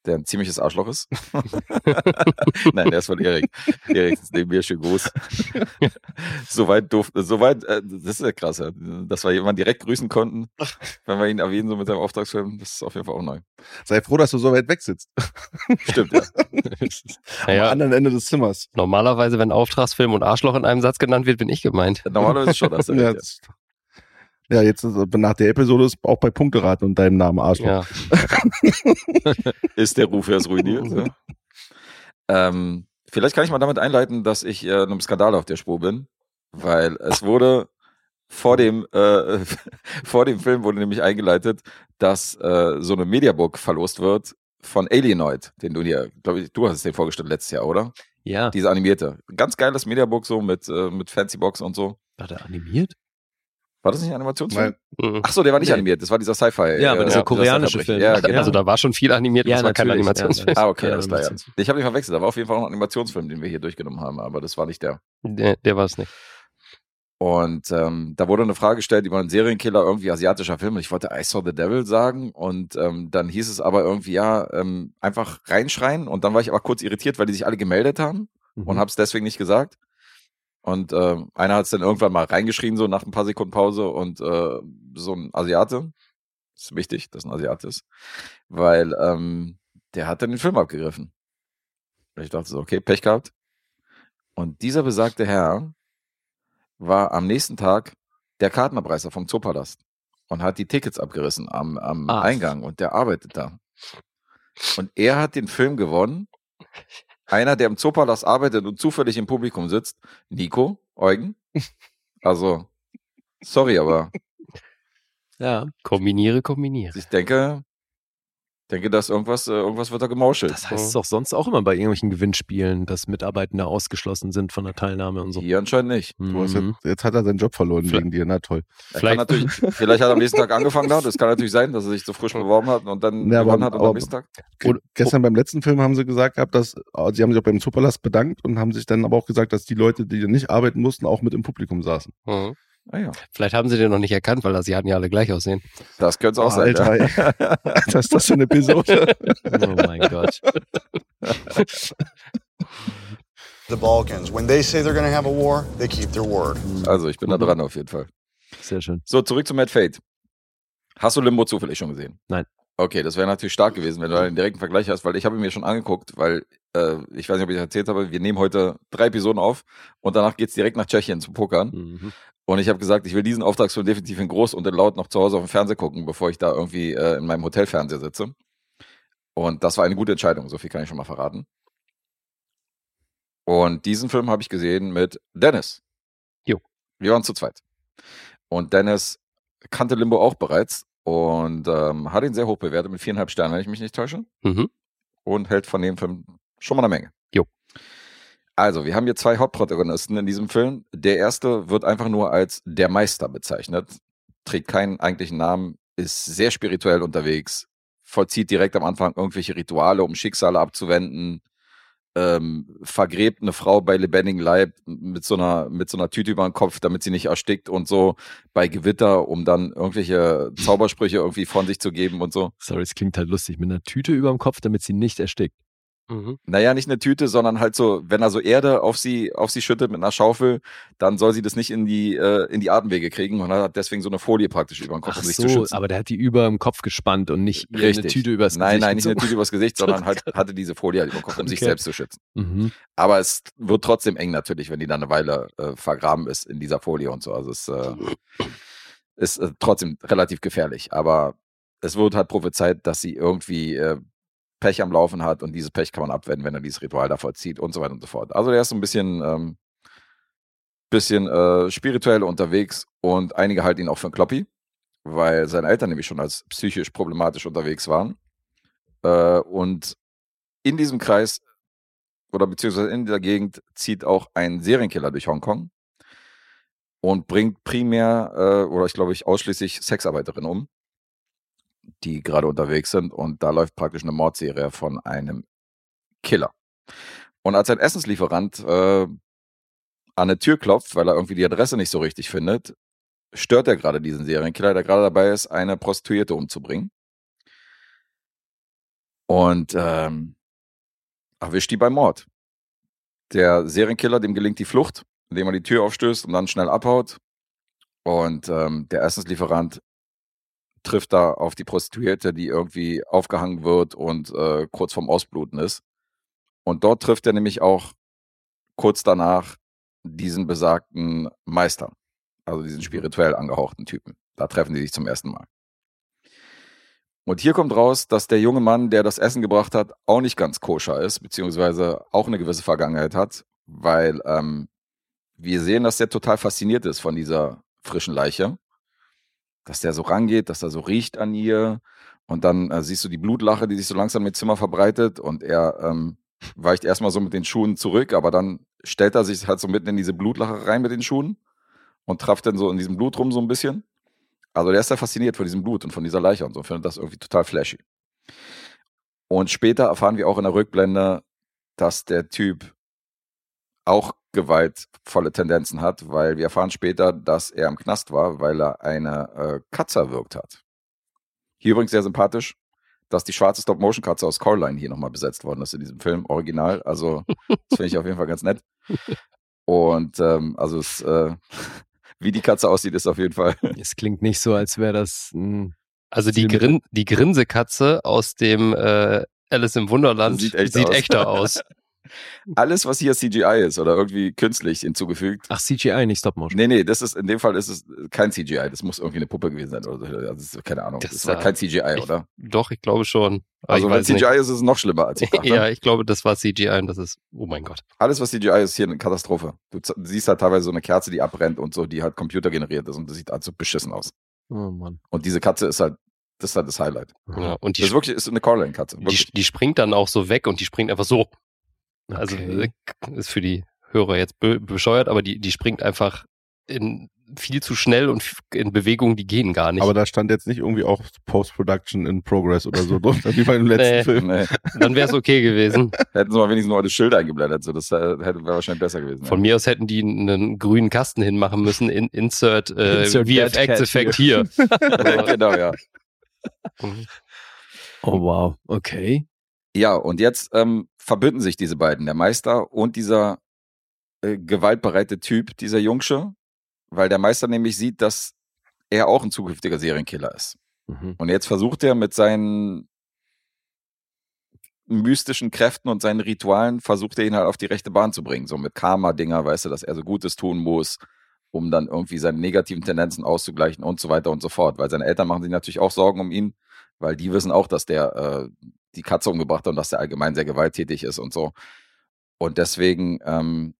der ein ziemliches Arschloch ist. Nein, der ist von Erik. Erik ist neben mir, schön groß. soweit durfte, soweit, äh, das ist ja krass, ja, dass wir jemanden direkt grüßen konnten, wenn wir ihn erwähnen, so mit seinem Auftragsfilm, das ist auf jeden Fall auch neu. sei froh, dass du so weit weg sitzt. Stimmt, ja. Am Naja, anderen Ende des Zimmers. normalerweise, wenn Auftragsfilm und Arschloch in einem Satz genannt wird, bin ich gemeint. Normalerweise schon das. Ja, Ja, jetzt, ja, jetzt nach der Episode ist auch bei Punkteraten und deinem Namen Arschloch. Ja. ist der Ruf erst ruiniert. ja. ähm, vielleicht kann ich mal damit einleiten, dass ich äh, einem Skandal auf der Spur bin, weil es wurde vor dem, äh, vor dem Film wurde nämlich eingeleitet, dass äh, so eine Mediabook verlost wird von Alienoid, den du dir, glaube ich, du hast es dir vorgestellt letztes Jahr, oder? Ja. Diese animierte. Ganz geiles Mediabook so mit, äh, mit Fancy Box und so. War der animiert? War das nicht ein Animationsfilm? Weil, Mhm. Ach so, der war nicht Nee. animiert, das war dieser Sci-Fi. Ja, aber äh, dieser dieser koreanische Sci-Fi-Brich. Film. Ja, Ja. genau. Also da war schon viel animiert, Ja, das war kein Animationsfilm. ja, Ah, okay, Ja, alles klar. Ja. Ich habe mich verwechselt. Da war auf jeden Fall noch ein Animationsfilm, den wir hier durchgenommen haben, aber das war nicht der. Der, der war es nicht. Und ähm, da wurde eine Frage gestellt über einen Serienkiller, irgendwie asiatischer Film. Und ich wollte I Saw the Devil sagen. Und ähm, dann hieß es aber irgendwie, ja, ähm, einfach reinschreien. Und dann war ich aber kurz irritiert, weil die sich alle gemeldet haben Mhm. und habe es deswegen nicht gesagt. Und ähm, einer hat es dann irgendwann mal reingeschrien, so nach ein paar Sekunden Pause. Und äh, so ein Asiate, ist wichtig, dass ein Asiate ist, weil ähm, der hat dann den Film abgegriffen. Und Ich dachte so, okay, Pech gehabt. Und dieser besagte Herr war am nächsten Tag der Kartenabreißer vom Zoopalast und hat die Tickets abgerissen am, am Ach. Eingang und der arbeitet da. Und er hat den Film gewonnen. Einer, der im Zoopalast arbeitet und zufällig im Publikum sitzt, Nico, Eugen. Also, sorry, aber Ja. Kombiniere, kombiniere. ich denke, denke, dass irgendwas, äh, irgendwas wird da gemauschelt. Das heißt es doch sonst auch immer bei irgendwelchen Gewinnspielen, dass Mitarbeitende ausgeschlossen sind von der Teilnahme und so. Hier anscheinend nicht. du hast Mhm. jetzt, jetzt hat er seinen Job verloren Vielleicht- wegen dir, na toll. Vielleicht- kann natürlich, vielleicht hat er am nächsten Tag angefangen da. Das kann natürlich sein, dass er sich so frisch beworben hat und dann Ja, aber- gewonnen hat und aber- am nächsten Tag. Ge gestern beim letzten Film haben sie gesagt gehabt, dass äh, sie haben sich auch beim Superlast bedankt und haben sich dann aber auch gesagt, dass die Leute, die nicht arbeiten mussten, auch mit im Publikum saßen. Mhm. Ah ja, Vielleicht haben sie den noch nicht erkannt, weil Asiaten ja alle gleich aussehen. das könnte es auch Oh, sein. Alter, ja. Was ist das für eine Episode? Oh mein Gott. The Balkans. When they say they're going to have a war, they keep their word. Also, ich bin da Mhm. dran auf jeden Fall. Sehr schön. So, zurück zu Mad Fate. Hast du Limbo zufällig schon gesehen? Nein. Okay, das wäre natürlich stark gewesen, wenn du einen direkten Vergleich hast, weil ich habe ihn mir schon angeguckt, weil äh, ich weiß nicht, ob ich erzählt habe, wir nehmen heute drei Episoden auf und danach geht's direkt nach Tschechien zum Pokern. Mhm. Und ich habe gesagt, ich will diesen Auftragsfilm definitiv in groß und in laut noch zu Hause auf dem Fernseher gucken, bevor ich da irgendwie äh, in meinem Hotelfernseher sitze. Und das war eine gute Entscheidung, so viel kann ich schon mal verraten. Und diesen Film habe ich gesehen mit Dennis. Jo. Wir waren zu zweit. Und Dennis kannte Limbo auch bereits und ähm, hat ihn sehr hoch bewertet mit viereinhalb Sternen, wenn ich mich nicht täusche. Mhm. Und hält von dem Film schon mal eine Menge. Also, wir haben hier zwei Hauptprotagonisten in diesem Film. Der erste wird einfach nur als der Meister bezeichnet, trägt keinen eigentlichen Namen, ist sehr spirituell unterwegs, vollzieht direkt am Anfang irgendwelche Rituale, um Schicksale abzuwenden, ähm, vergräbt eine Frau bei lebendigem Leib mit so einer mit so einer Tüte über den Kopf, damit sie nicht erstickt und so bei Gewitter, um dann irgendwelche Zaubersprüche irgendwie von sich zu geben und so. Sorry, es klingt halt lustig. Mit einer Tüte über dem Kopf, damit sie nicht erstickt. Mhm. Naja, nicht eine Tüte, sondern halt so, wenn er so Erde auf sie, auf sie schüttet mit einer Schaufel, dann soll sie das nicht in die, äh, in die Atemwege kriegen und hat deswegen so eine Folie praktisch über den Kopf, Ach um sich zu so, schützen. aber der hat die über dem Kopf gespannt und nicht eine. Tüte übers Nein, Gesicht nein, nicht eine gezogen. Tüte übers Gesicht, sondern halt hatte diese Folie halt über den Kopf, um sich Okay. selbst zu schützen. Mhm. Aber es wird trotzdem eng natürlich, wenn die dann eine Weile äh, vergraben ist in dieser Folie und so. Also es äh, ist äh, trotzdem relativ gefährlich. Aber es wird halt prophezeit, dass sie irgendwie äh, Pech am Laufen hat und dieses Pech kann man abwenden, wenn er dieses Ritual da vollzieht und so weiter und so fort. Also der ist so ein bisschen, ähm, bisschen äh, spirituell unterwegs und einige halten ihn auch für einen Kloppi, weil seine Eltern nämlich schon als psychisch problematisch unterwegs waren. Äh, und in diesem Kreis oder beziehungsweise in dieser Gegend zieht auch ein Serienkiller durch Hongkong und bringt primär äh, oder ich glaube ich ausschließlich Sexarbeiterinnen um, die gerade unterwegs sind und da läuft praktisch eine Mordserie von einem Killer. Und als ein Essenslieferant äh, an eine Tür klopft, weil er irgendwie die Adresse nicht so richtig findet, stört er gerade diesen Serienkiller, der gerade dabei ist, eine Prostituierte umzubringen. Und ähm, erwischt die beim Mord. Der Serienkiller, dem gelingt die Flucht, indem er die Tür aufstößt und dann schnell abhaut. Und ähm, der Essenslieferant trifft da auf die Prostituierte, die irgendwie aufgehangen wird und äh, kurz vorm Ausbluten ist. Und dort trifft er nämlich auch kurz danach diesen besagten Meister, also diesen spirituell angehauchten Typen. Da treffen die sich zum ersten Mal. Und hier kommt raus, dass der junge Mann, der das Essen gebracht hat, auch nicht ganz koscher ist, beziehungsweise auch eine gewisse Vergangenheit hat, weil ähm, wir sehen, dass der total fasziniert ist von dieser frischen Leiche. Dass der so rangeht, dass er so riecht an ihr. Und dann äh, siehst du die Blutlache, die sich so langsam im Zimmer verbreitet. Und er ähm, weicht erstmal so mit den Schuhen zurück, aber dann stellt er sich halt so mitten in diese Blutlache rein mit den Schuhen und trafft dann so in diesem Blut rum so ein bisschen. Also der ist ja fasziniert von diesem Blut und von dieser Leiche und so, findet das irgendwie total flashy. Und später erfahren wir auch in der Rückblende, dass der Typ auch gewaltvolle Tendenzen hat, weil wir erfahren später, dass er im Knast war, weil er eine äh, Katze erwürgt hat. Hier übrigens sehr sympathisch, dass die schwarze Stop-Motion-Katze aus Coraline hier nochmal besetzt worden ist in diesem Film, original. Also, das finde ich auf jeden Fall ganz nett. Und ähm, also es, äh, wie die Katze aussieht, ist auf jeden Fall. Es klingt nicht so, als wäre das ein Also die, Grin die Grinsekatze aus dem äh, Alice im Wunderland Sieht echt sieht aus. echter aus. Alles, was hier CGI ist oder irgendwie künstlich hinzugefügt. Ach, CGI, nicht Stop-Motion. Nee, nee, das ist, in dem Fall ist es kein CGI. Das muss irgendwie eine Puppe gewesen sein oder so. Also, keine Ahnung. Das Das, war kein CGI, ich- oder? Doch, ich glaube schon. Aber Also, ich wenn CGI nicht. ist, ist es noch schlimmer als ich dachte. Ja, ich glaube, das war CGI und das ist, oh mein Gott. Alles, was CGI ist, hier eine Katastrophe. Du siehst halt teilweise so eine Kerze, die abbrennt und so, die halt computergeneriert ist und das sieht halt so beschissen aus. Oh Mann. Und diese Katze ist halt, das ist halt das Highlight. Ja, und die, Das ist wirklich ist eine Coraline-Katze. die, die springt dann auch so weg und die springt einfach so. Also Okay. äh, ist für die Hörer jetzt be bescheuert, aber die, die springt einfach in viel zu schnell und in Bewegungen, die gehen gar nicht. Aber da stand jetzt nicht irgendwie auch Post-Production in Progress oder so drunter, wie bei dem letzten Nee. Film. Nee, dann wäre es okay gewesen. hätten sie mal wenigstens nur das Schild eingeblendet. So, das äh, hätte wäre wahrscheinlich besser gewesen. Von mir aus hätten die einen grünen Kasten hinmachen müssen. In, insert, äh, Insert VFX-Effekt hier. ja, genau, ja. Oh wow, okay. Ja, und jetzt ähm, verbünden sich diese beiden, der Meister und dieser äh, gewaltbereite Typ, dieser Jungsche, weil der Meister nämlich sieht, dass er auch ein zukünftiger Serienkiller ist. Mhm. Und jetzt versucht er mit seinen mystischen Kräften und seinen Ritualen, versucht er ihn halt auf die rechte Bahn zu bringen. So mit Karma-Dinger, weißt du, dass er so Gutes tun muss, um dann irgendwie seine negativen Tendenzen auszugleichen und so weiter und so fort. Weil seine Eltern machen sich natürlich auch Sorgen um ihn, weil die wissen auch, dass der äh, die Katze umgebracht hat und dass der allgemein sehr gewalttätig ist und so. Und deswegen ähm,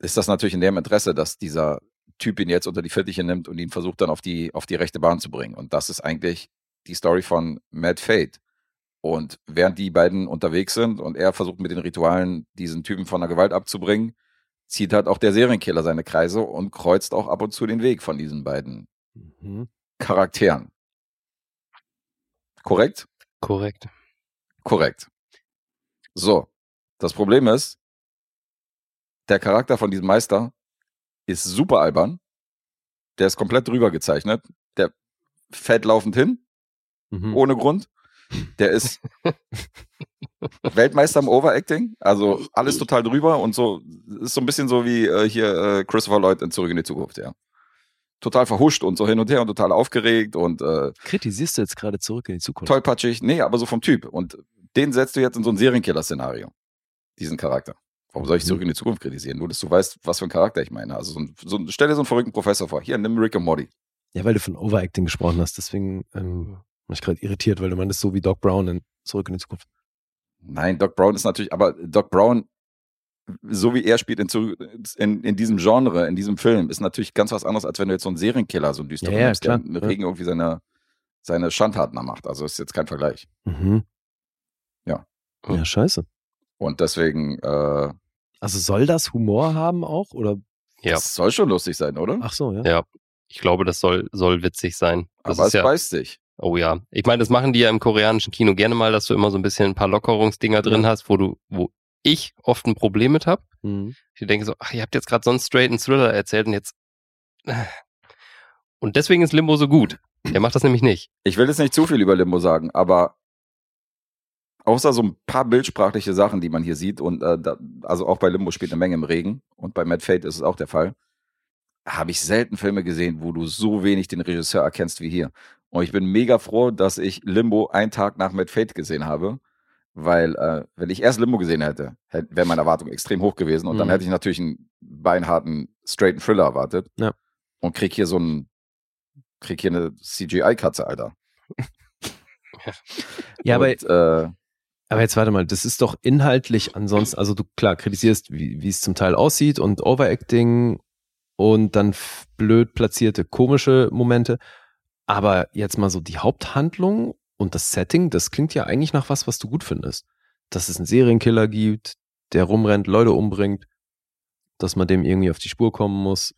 ist das natürlich in deren Interesse, dass dieser Typ ihn jetzt unter die Fittiche nimmt und ihn versucht dann auf die, auf die rechte Bahn zu bringen. Und das ist eigentlich die Story von Mad Fate. Und während die beiden unterwegs sind und er versucht mit den Ritualen diesen Typen von der Gewalt abzubringen, zieht halt auch der Serienkiller seine Kreise und kreuzt auch ab und zu den Weg von diesen beiden Mhm. Charakteren. Korrekt? Korrekt. Korrekt. So. Das Problem ist, der Charakter von diesem Meister ist super albern. Der ist komplett drüber gezeichnet. Der fällt laufend hin, Mhm. ohne Grund. Der ist Weltmeister im Overacting, also alles total drüber und so ist so ein bisschen so wie äh, hier äh, Christopher Lloyd in Zurück in die Zukunft, ja. Total verhuscht und so hin und her und total aufgeregt und äh, Kritisierst du jetzt gerade zurück in die Zukunft? tollpatschig. Nee, aber so vom Typ. Und den setzt du jetzt in so ein Serienkiller-Szenario. Diesen Charakter. Warum soll ich zurück in die Zukunft kritisieren? Nur, dass du weißt, was für ein Charakter ich meine. Also so ein, so, ein- stell dir so einen verrückten Professor vor. Hier, nimm Rick und Morty. Ja, weil du von Overacting gesprochen hast, deswegen ähm, war ich gerade irritiert, weil du meinst so wie Doc Brown in Zurück in die Zukunft. Nein, Doc Brown ist natürlich, aber Doc Brown, so wie er spielt in, in, in diesem Genre, in diesem Film, ist natürlich ganz was anderes, als wenn du jetzt so einen Serienkiller, so einen düsteren Ja, ja, nimmst, der ja. Regen irgendwie seine, seine Schandtaten da macht. Also ist jetzt kein Vergleich. Mhm. Ja. Ja, scheiße. Und deswegen, äh, Also soll das Humor haben auch? Oder? Ja. das soll schon lustig sein, oder? Ach so, ja. Ja. Ich glaube, das soll, soll witzig sein. Das aber ist es ja, beißt sich. oh ja. Ich meine, das machen die ja im koreanischen Kino gerne mal, dass du immer so ein bisschen ein paar Lockerungsdinger drin hast, wo du, wo ich oft ein Problem mit habe. Mhm. Ich denke so, ach, ihr habt jetzt gerade so einen straighten Thriller erzählt und jetzt. Und deswegen ist Limbo so gut. Der macht das nämlich nicht. Ich will jetzt nicht zu viel über Limbo sagen, aber außer so ein paar bildsprachliche Sachen, die man hier sieht, und äh, da, also auch bei Limbo spielt eine Menge im Regen und bei Mad Fate ist es auch der Fall, habe ich selten Filme gesehen, wo du so wenig den Regisseur erkennst wie hier. Und ich bin mega froh, dass ich Limbo einen Tag nach Mad Fate gesehen habe, weil äh, wenn ich erst Limbo gesehen hätte, hätte wäre meine Erwartung extrem hoch gewesen und dann Mhm. hätte ich natürlich einen beinharten, straighten Thriller erwartet Ja. und krieg hier so ein, krieg hier eine CGI-Katze, Alter. Ja, aber, und, äh, aber jetzt warte mal, das ist doch inhaltlich ansonsten, also du klar kritisierst, wie, es zum Teil aussieht und Overacting und dann blöd platzierte komische Momente. Aber jetzt mal so die Haupthandlung und das Setting, das klingt ja eigentlich nach was, was du gut findest. Dass es einen Serienkiller gibt, der rumrennt, Leute umbringt, dass man dem irgendwie auf die Spur kommen muss.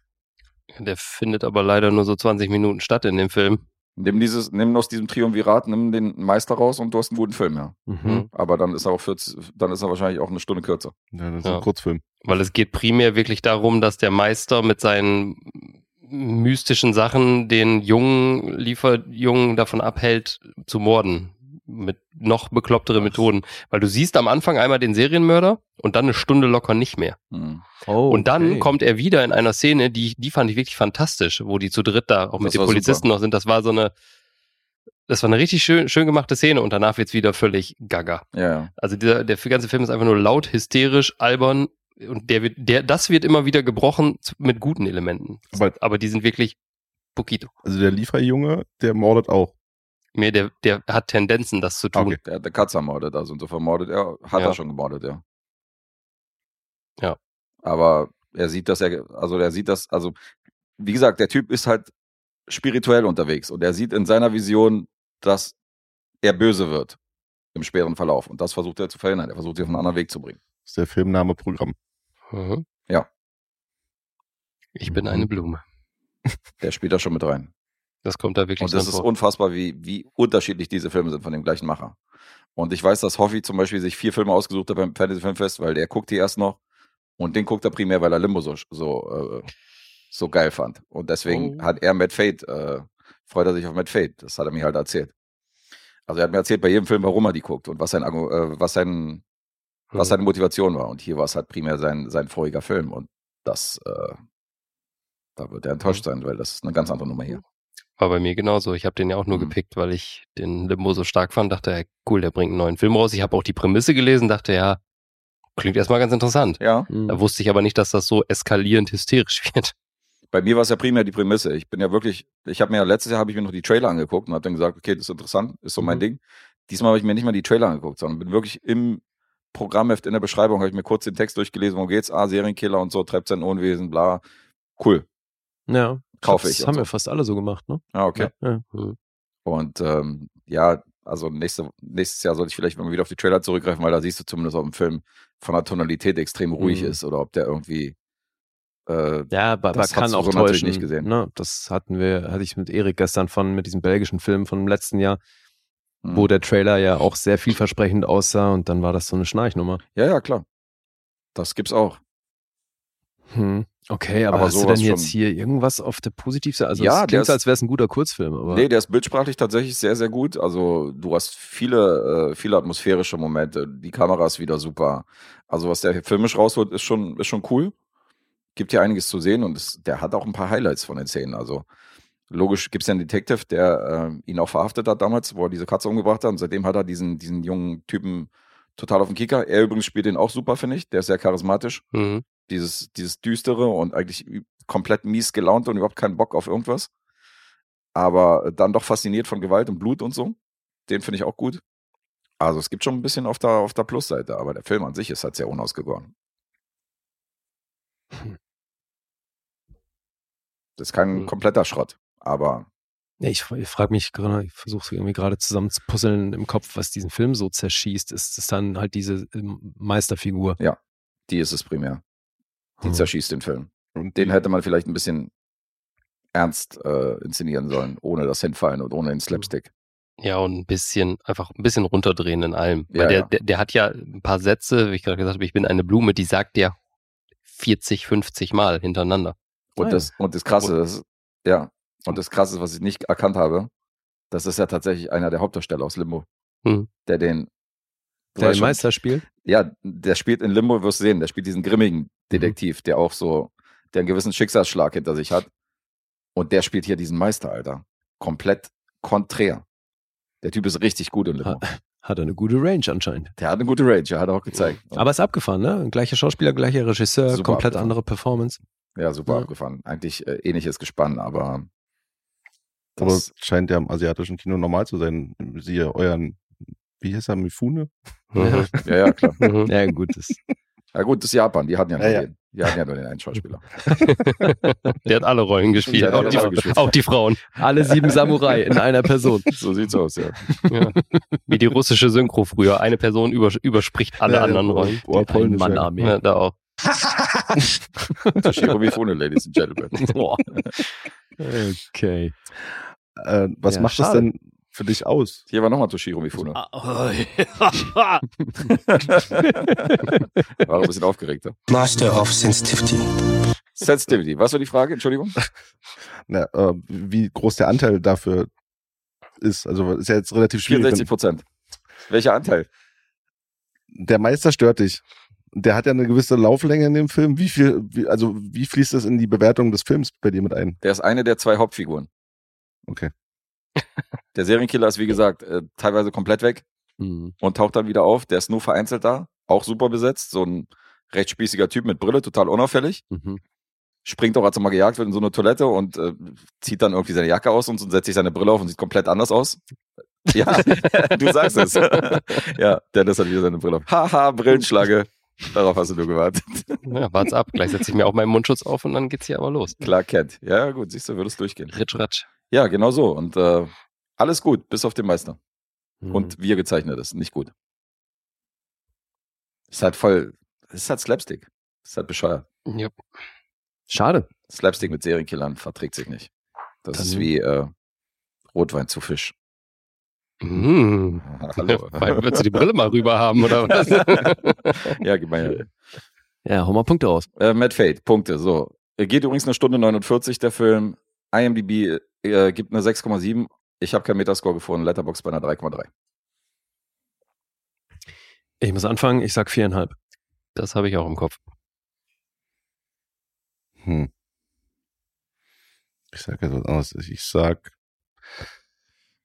Der findet aber leider nur so 20 Minuten statt in dem Film. nimm dieses, nimm aus diesem Triumvirat, nimm den Meister raus und du hast einen guten Film, ja. Mhm. Aber dann ist er auch 40, dann ist er wahrscheinlich auch eine Stunde kürzer. Ja, das ist Ja. ein Kurzfilm. Weil es geht primär wirklich darum, dass der Meister mit seinen mystischen Sachen den jungen Lieferjungen davon abhält, zu morden. Mit noch beklopptere Methoden. Weil du siehst am Anfang einmal den Serienmörder und dann eine Stunde locker nicht mehr. Hm. Oh, und dann okay. kommt er wieder in einer Szene, die, die fand ich wirklich fantastisch, wo die zu dritt da auch mit Das den Polizisten noch sind. Das war so eine, das war eine richtig schön, schön gemachte Szene und danach wird's wieder völlig gaga. Ja. Also dieser, der ganze Film ist einfach nur laut, hysterisch, albern und der wird, der, das wird immer wieder gebrochen mit guten Elementen. Aber- Aber die sind wirklich poquito. Also der Lieferjunge, der mordet auch. Mehr, der, der hat Tendenzen, das zu tun. Okay. Der hat eine Katze ermordet, also insofern mordet er, hat Ja. er schon gemordet, ja. Ja. Aber er sieht, dass er, also er sieht das, also wie gesagt, der Typ ist halt spirituell unterwegs und er sieht in seiner Vision, dass er böse wird im späteren Verlauf und das versucht er zu verhindern. Er versucht sie auf einen anderen Weg zu bringen. Das ist der Filmname Programm. Mhm. Ja. Ich bin Mhm. eine Blume. Der spielt da schon mit rein. Das kommt da wirklich Und das drin ist vor. unfassbar, wie, wie unterschiedlich diese Filme sind von dem gleichen Macher. Und ich weiß, dass Hoffi zum Beispiel sich vier Filme ausgesucht hat beim Fantasy Filmfest, weil der guckt die erst noch und den guckt er primär, weil er Limbo so, so, äh, so geil fand. Und deswegen Oh. hat er Mad Fate, äh, freut er sich auf Mad Fate. Das hat er mir halt erzählt. Also er hat mir erzählt bei jedem Film, warum er die guckt und was sein, äh, was sein, was Mhm. seine Motivation war. Und hier war es halt primär sein, sein voriger Film. Und das, äh, da wird er enttäuscht sein, weil das ist eine ganz andere Nummer hier. War bei mir genauso. Ich habe den ja auch nur Mhm. gepickt, weil ich den Limbo so stark fand. Dachte, ja, cool, der bringt einen neuen Film raus. Ich habe auch die Prämisse gelesen, dachte, ja, klingt erstmal ganz interessant. Ja. Mhm. Da wusste ich aber nicht, dass das so eskalierend hysterisch wird. Bei mir war es ja primär die Prämisse. Ich bin ja wirklich, ich habe mir ja letztes Jahr habe ich mir noch die Trailer angeguckt und habe dann gesagt, okay, das ist interessant, ist so mein Mhm. Ding. Diesmal habe ich mir nicht mal die Trailer angeguckt, sondern bin wirklich im Programmheft in der Beschreibung habe ich mir kurz den Text durchgelesen, worum geht's? Ah, Serienkiller und so, treibt sein Unwesen, bla. Cool. Ja, Kaufe das ich und haben so. wir fast alle so gemacht, ne? Ah, okay. Ja. Und ähm, ja, also nächste, nächstes Jahr sollte ich vielleicht mal wieder auf die Trailer zurückgreifen, weil da siehst du zumindest, ob ein Film von der Tonalität extrem ruhig Mhm. ist oder ob der irgendwie äh, Ja, aber, Das kann hast du auch so natürlich täuschen. nicht gesehen. Ne? Das hatten wir, hatte ich mit Erik gestern von, mit diesem belgischen Film von dem letzten Jahr. Wo der Trailer ja auch sehr vielversprechend aussah und dann war das so eine Schnarchnummer. Ja, ja, klar. Das gibt's auch. Hm. Okay, aber, Aber hast du denn jetzt hier irgendwas auf der Positivseite? Also Ja, es klingt ist- als wäre es ein guter Kurzfilm, aber Nee, der ist bildsprachlich tatsächlich sehr, sehr gut. Also du hast viele, äh, viele atmosphärische Momente. Die Kamera ist wieder super. Also was der filmisch rausholt, ist schon, ist schon cool. Gibt hier einiges zu sehen und es, der hat auch ein paar Highlights von den Szenen. Also logisch gibt's ja einen Detective, der äh, ihn auch verhaftet hat damals, wo er diese Katze umgebracht hat. Und seitdem hat er diesen, diesen jungen Typen total auf den Kicker. Er übrigens spielt den auch super, finde ich. Der ist sehr charismatisch. Mhm. Dieses, dieses düstere und eigentlich komplett mies gelaunt und überhaupt keinen Bock auf irgendwas. Aber dann doch fasziniert von Gewalt und Blut und so. Den finde ich auch gut. Also es gibt schon ein bisschen auf der, auf der Plusseite, aber der Film an sich ist halt sehr unausgegoren. Das ist kein Hm. kompletter Schrott, aber Ja, ich, ich frage mich gerade, ich versuche irgendwie gerade zusammen zu puzzeln im Kopf, was diesen Film so zerschießt. Ist es dann halt diese ähm, Meisterfigur? die ist es primär. Die Hm. zerschießt den Film. Und Den hätte man vielleicht ein bisschen ernst äh, inszenieren sollen, ohne das Hinfallen und ohne den Slapstick. Ja, und ein bisschen, einfach ein bisschen runterdrehen in allem. Ja, Weil der, ja. der, der hat ja ein paar Sätze, wie ich gerade gesagt habe, ich bin eine Blume, die sagt der 40, 50 Mal hintereinander. Und Ah, das, und das Krasse, das, ja, und das Krasse, was ich nicht erkannt habe, das ist ja tatsächlich einer der Hauptdarsteller aus Limbo, Mhm. der den, Der den Meister spielt? ja, der spielt in Limbo, wirst du sehen, der spielt diesen grimmigen Mhm. Detektiv, der auch so, der einen gewissen Schicksalsschlag hinter sich hat. Und der spielt hier diesen Meister, Alter. Komplett konträr. Der Typ ist richtig gut in Limbo. Hat er eine gute Range anscheinend. Der hat eine gute Range, ja, hat er auch gezeigt. Aber ist abgefahren, ne? Gleicher Schauspieler, gleicher Regisseur, Super komplett abgefahren. andere Performance. ja, super Ja. abgefahren. Eigentlich äh, ähnliches Gespann, Aber das, es scheint ja im asiatischen Kino normal zu sein. Siehe euren, wie heißt er, Mifune? Mhm. ja, ja, klar. Mhm. Ja, gut. Das, Ja gut, das ist Japan, die hatten ja nur, Ja, ja. Den, die hatten ja nur den einen Schauspieler. Der hat alle Rollen gespielt, auch, alle die, Rollen gespielt. auch die Frauen. alle sieben Samurai in einer Person. So sieht's aus, ja. Ja. Wie die russische Synchro früher. Eine Person übers- überspricht alle Ja, anderen ja, Rollen. Oh, polnisch, ja. Mann-Armee. Ja, da auch. Toshiro Mifune, Ladies and Gentlemen. Boah. Okay. Äh, was Ja, macht das schade. denn für dich aus? Hier war nochmal Toshiro Mifune. War ein bisschen aufgeregter. Master of Sensitivity. Sensitivity, was war die Frage? Entschuldigung? Na, äh, wie groß der Anteil dafür ist. Also ist ja jetzt relativ schwierig. 64 Prozent. Welcher Anteil? Der Meister stört dich. Der hat ja eine gewisse Lauflänge in dem Film. Wie viel, wie, also wie fließt das in die Bewertung des Films bei dir mit ein? Der ist eine der zwei Hauptfiguren. Okay. Der Serienkiller ist, wie gesagt, äh, teilweise komplett weg Mhm. und taucht dann wieder auf. Der ist nur vereinzelt da, auch super besetzt. So ein recht spießiger Typ mit Brille, total unauffällig. Mhm. Springt auch, als er mal gejagt wird, in so eine Toilette und äh, zieht dann irgendwie seine Jacke aus und, und setzt sich seine Brille auf und sieht komplett anders aus. Ja, du sagst es. ja, Dennis hat wieder seine Brille auf. Haha, Brillenschlange. Darauf hast du nur gewartet. Ja, wart's ab. Gleich setze ich mir auch meinen Mundschutz auf und dann geht's hier aber los. Klar kennt. Ja, gut, siehst du, würde es durchgehen. Ritsch, ratsch. Ja, genau so. Und äh, alles gut, bis auf den Meister. Mhm. Und wie er gezeichnet ist, nicht gut. Ist halt voll, ist halt Slapstick. Ist halt bescheuert. Ja. Schade. Slapstick mit Serienkillern verträgt sich nicht. Das Dann- ist wie äh, Rotwein zu Fisch. Mhm. Hallo. Weil, willst du die Brille mal rüber haben, oder was? ja, gib mal her. Ja, hau mal Punkte aus. Äh, Mad Fate, Punkte. So. Geht übrigens eine Stunde 49, der Film. IMDb äh, gibt eine 6,7. Ich habe keinen Metascore gefunden. Letterbox bei einer 3,3. Ich muss anfangen, ich sag viereinhalb. Das habe ich auch im Kopf. Hm. Ich sag jetzt was anderes. Ich sag,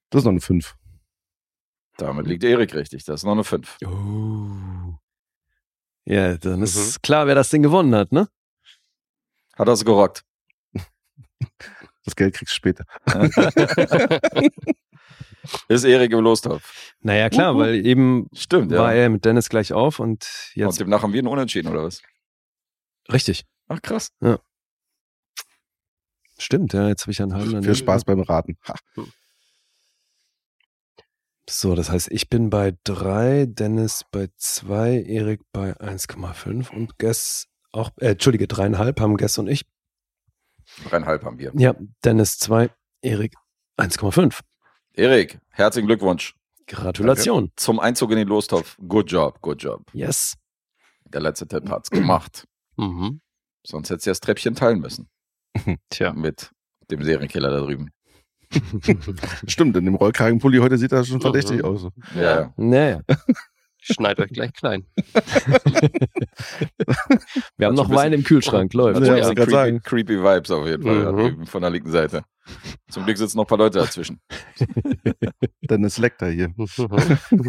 das ist noch eine 5. Damit liegt Erik richtig. Das ist noch eine 5. Oh. Ja, dann ist klar, wer das Ding gewonnen hat, ne? Hat das gerockt. Das Geld kriegst du später. ist Erik im Lostopf. Naja, klar, Wuhu. weil eben Stimmt, war ja. er mit Dennis gleich auf und Und jetzt. demnach haben wir einen Unentschieden, oder was? richtig. Ach, krass. Stimmt, ja, jetzt habe ich einen halben. Viel. Spaß beim Raten. Ha. So, das heißt, ich bin bei drei, Dennis bei zwei, Erik bei 1,5 und Guess auch, äh, Entschuldige, dreieinhalb haben Guess und ich. Dreieinhalb haben wir. Ja, Dennis zwei, Erik 1,5. Erik, herzlichen Glückwunsch. Gratulation. Zum Einzug in den Lostopf. Good job, good job. Yes. Der letzte Tipp hat's gemacht. Mhm. Sonst hättest du das Treppchen teilen müssen. Tja. Mit dem Serienkiller da drüben. Stimmt, in dem Rollkragenpulli heute sieht das schon verdächtig aus. Ja, ja. Naja. Schneid euch gleich klein. Wir haben Hat noch Wein im Kühlschrank, läuft. Ja, ja, ein bisschen wollte creepy, creepy Vibes auf jeden Fall Mhm. von der linken Seite. Zum Glück sitzen noch ein paar Leute dazwischen. Dennis Lecter hier.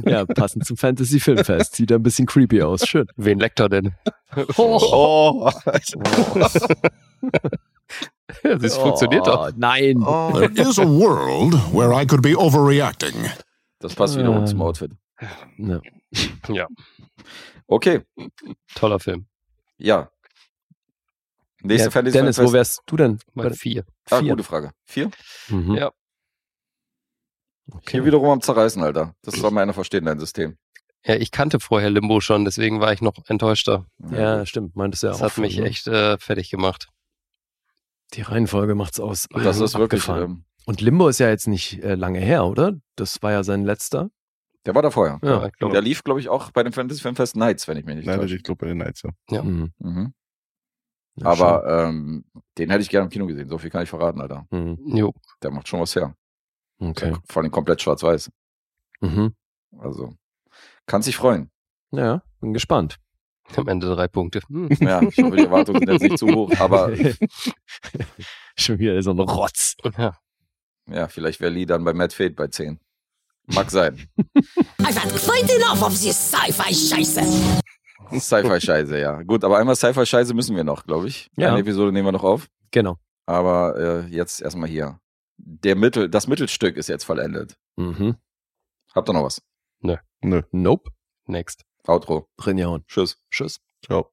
Ja, passend zum Fantasy Filmfest. Sieht ein bisschen creepy aus. Schön. Wen leckt er denn? Oh, Ja, das funktioniert doch. Oh, Nein. There is a world where I could be overreacting. Das passt wiederum Ähm. zum Outfit. Ja. Ja, Okay, toller Film. ja. Nächste Ja, Fantasy Dennis, wo Filmfest. wärst du denn? Mal Bei- vier. Ah, Vier. gute Frage. Vier? Mhm. Ja. Hier wiederum am Zerreißen, Alter. Das soll mal einer verstehen, dein System. Ja, ich kannte vorher Limbo schon, deswegen war ich noch enttäuschter. Ja, stimmt. Meintest du ja Das auch. hat mich ne? echt äh, fertig gemacht. Die Reihenfolge macht's aus. Das ist wirklich. Abgefahren. Ähm, Und Limbo ist ja jetzt nicht äh, lange her, oder? Das war ja sein letzter. Der war da vorher. Ja, ich glaub- Der lief, glaube ich, auch bei dem Fantasy Filmfest Nights, wenn ich mich nicht Nein, täusche. ich glaube bei den Knights, ja. Ja. Mhm. Mhm. Ja, Aber ähm, den hätte ich gerne im Kino gesehen. So viel kann ich verraten, Alter. Mhm. Jo. Der macht schon was her. Okay. Vor allem komplett schwarz-weiß. Mhm. Also, kann sich freuen. Ja, bin gespannt. Am Ende drei Punkte. Hm. Ja, ich hoffe, die Erwartungen sind jetzt nicht zu hoch. Aber Schon wieder so ein Rotz. Ja. ja, vielleicht wäre Lee dann bei Matt Fate bei 10. Mag sein. I've had quite enough of this sci-fi Scheiße. Sci-Fi-Scheiße, ja. Gut, aber einmal Sci-Fi-Scheiße müssen wir noch, glaube ich. Ja. Eine Episode nehmen wir noch auf. Genau. Aber äh, jetzt erstmal hier. Der Mittel, das Mittelstück ist jetzt vollendet. Mhm. Habt ihr noch was? Nö. Nope. Next. Outro. Rinjauen. Tschüss. Tschüss. Ciao.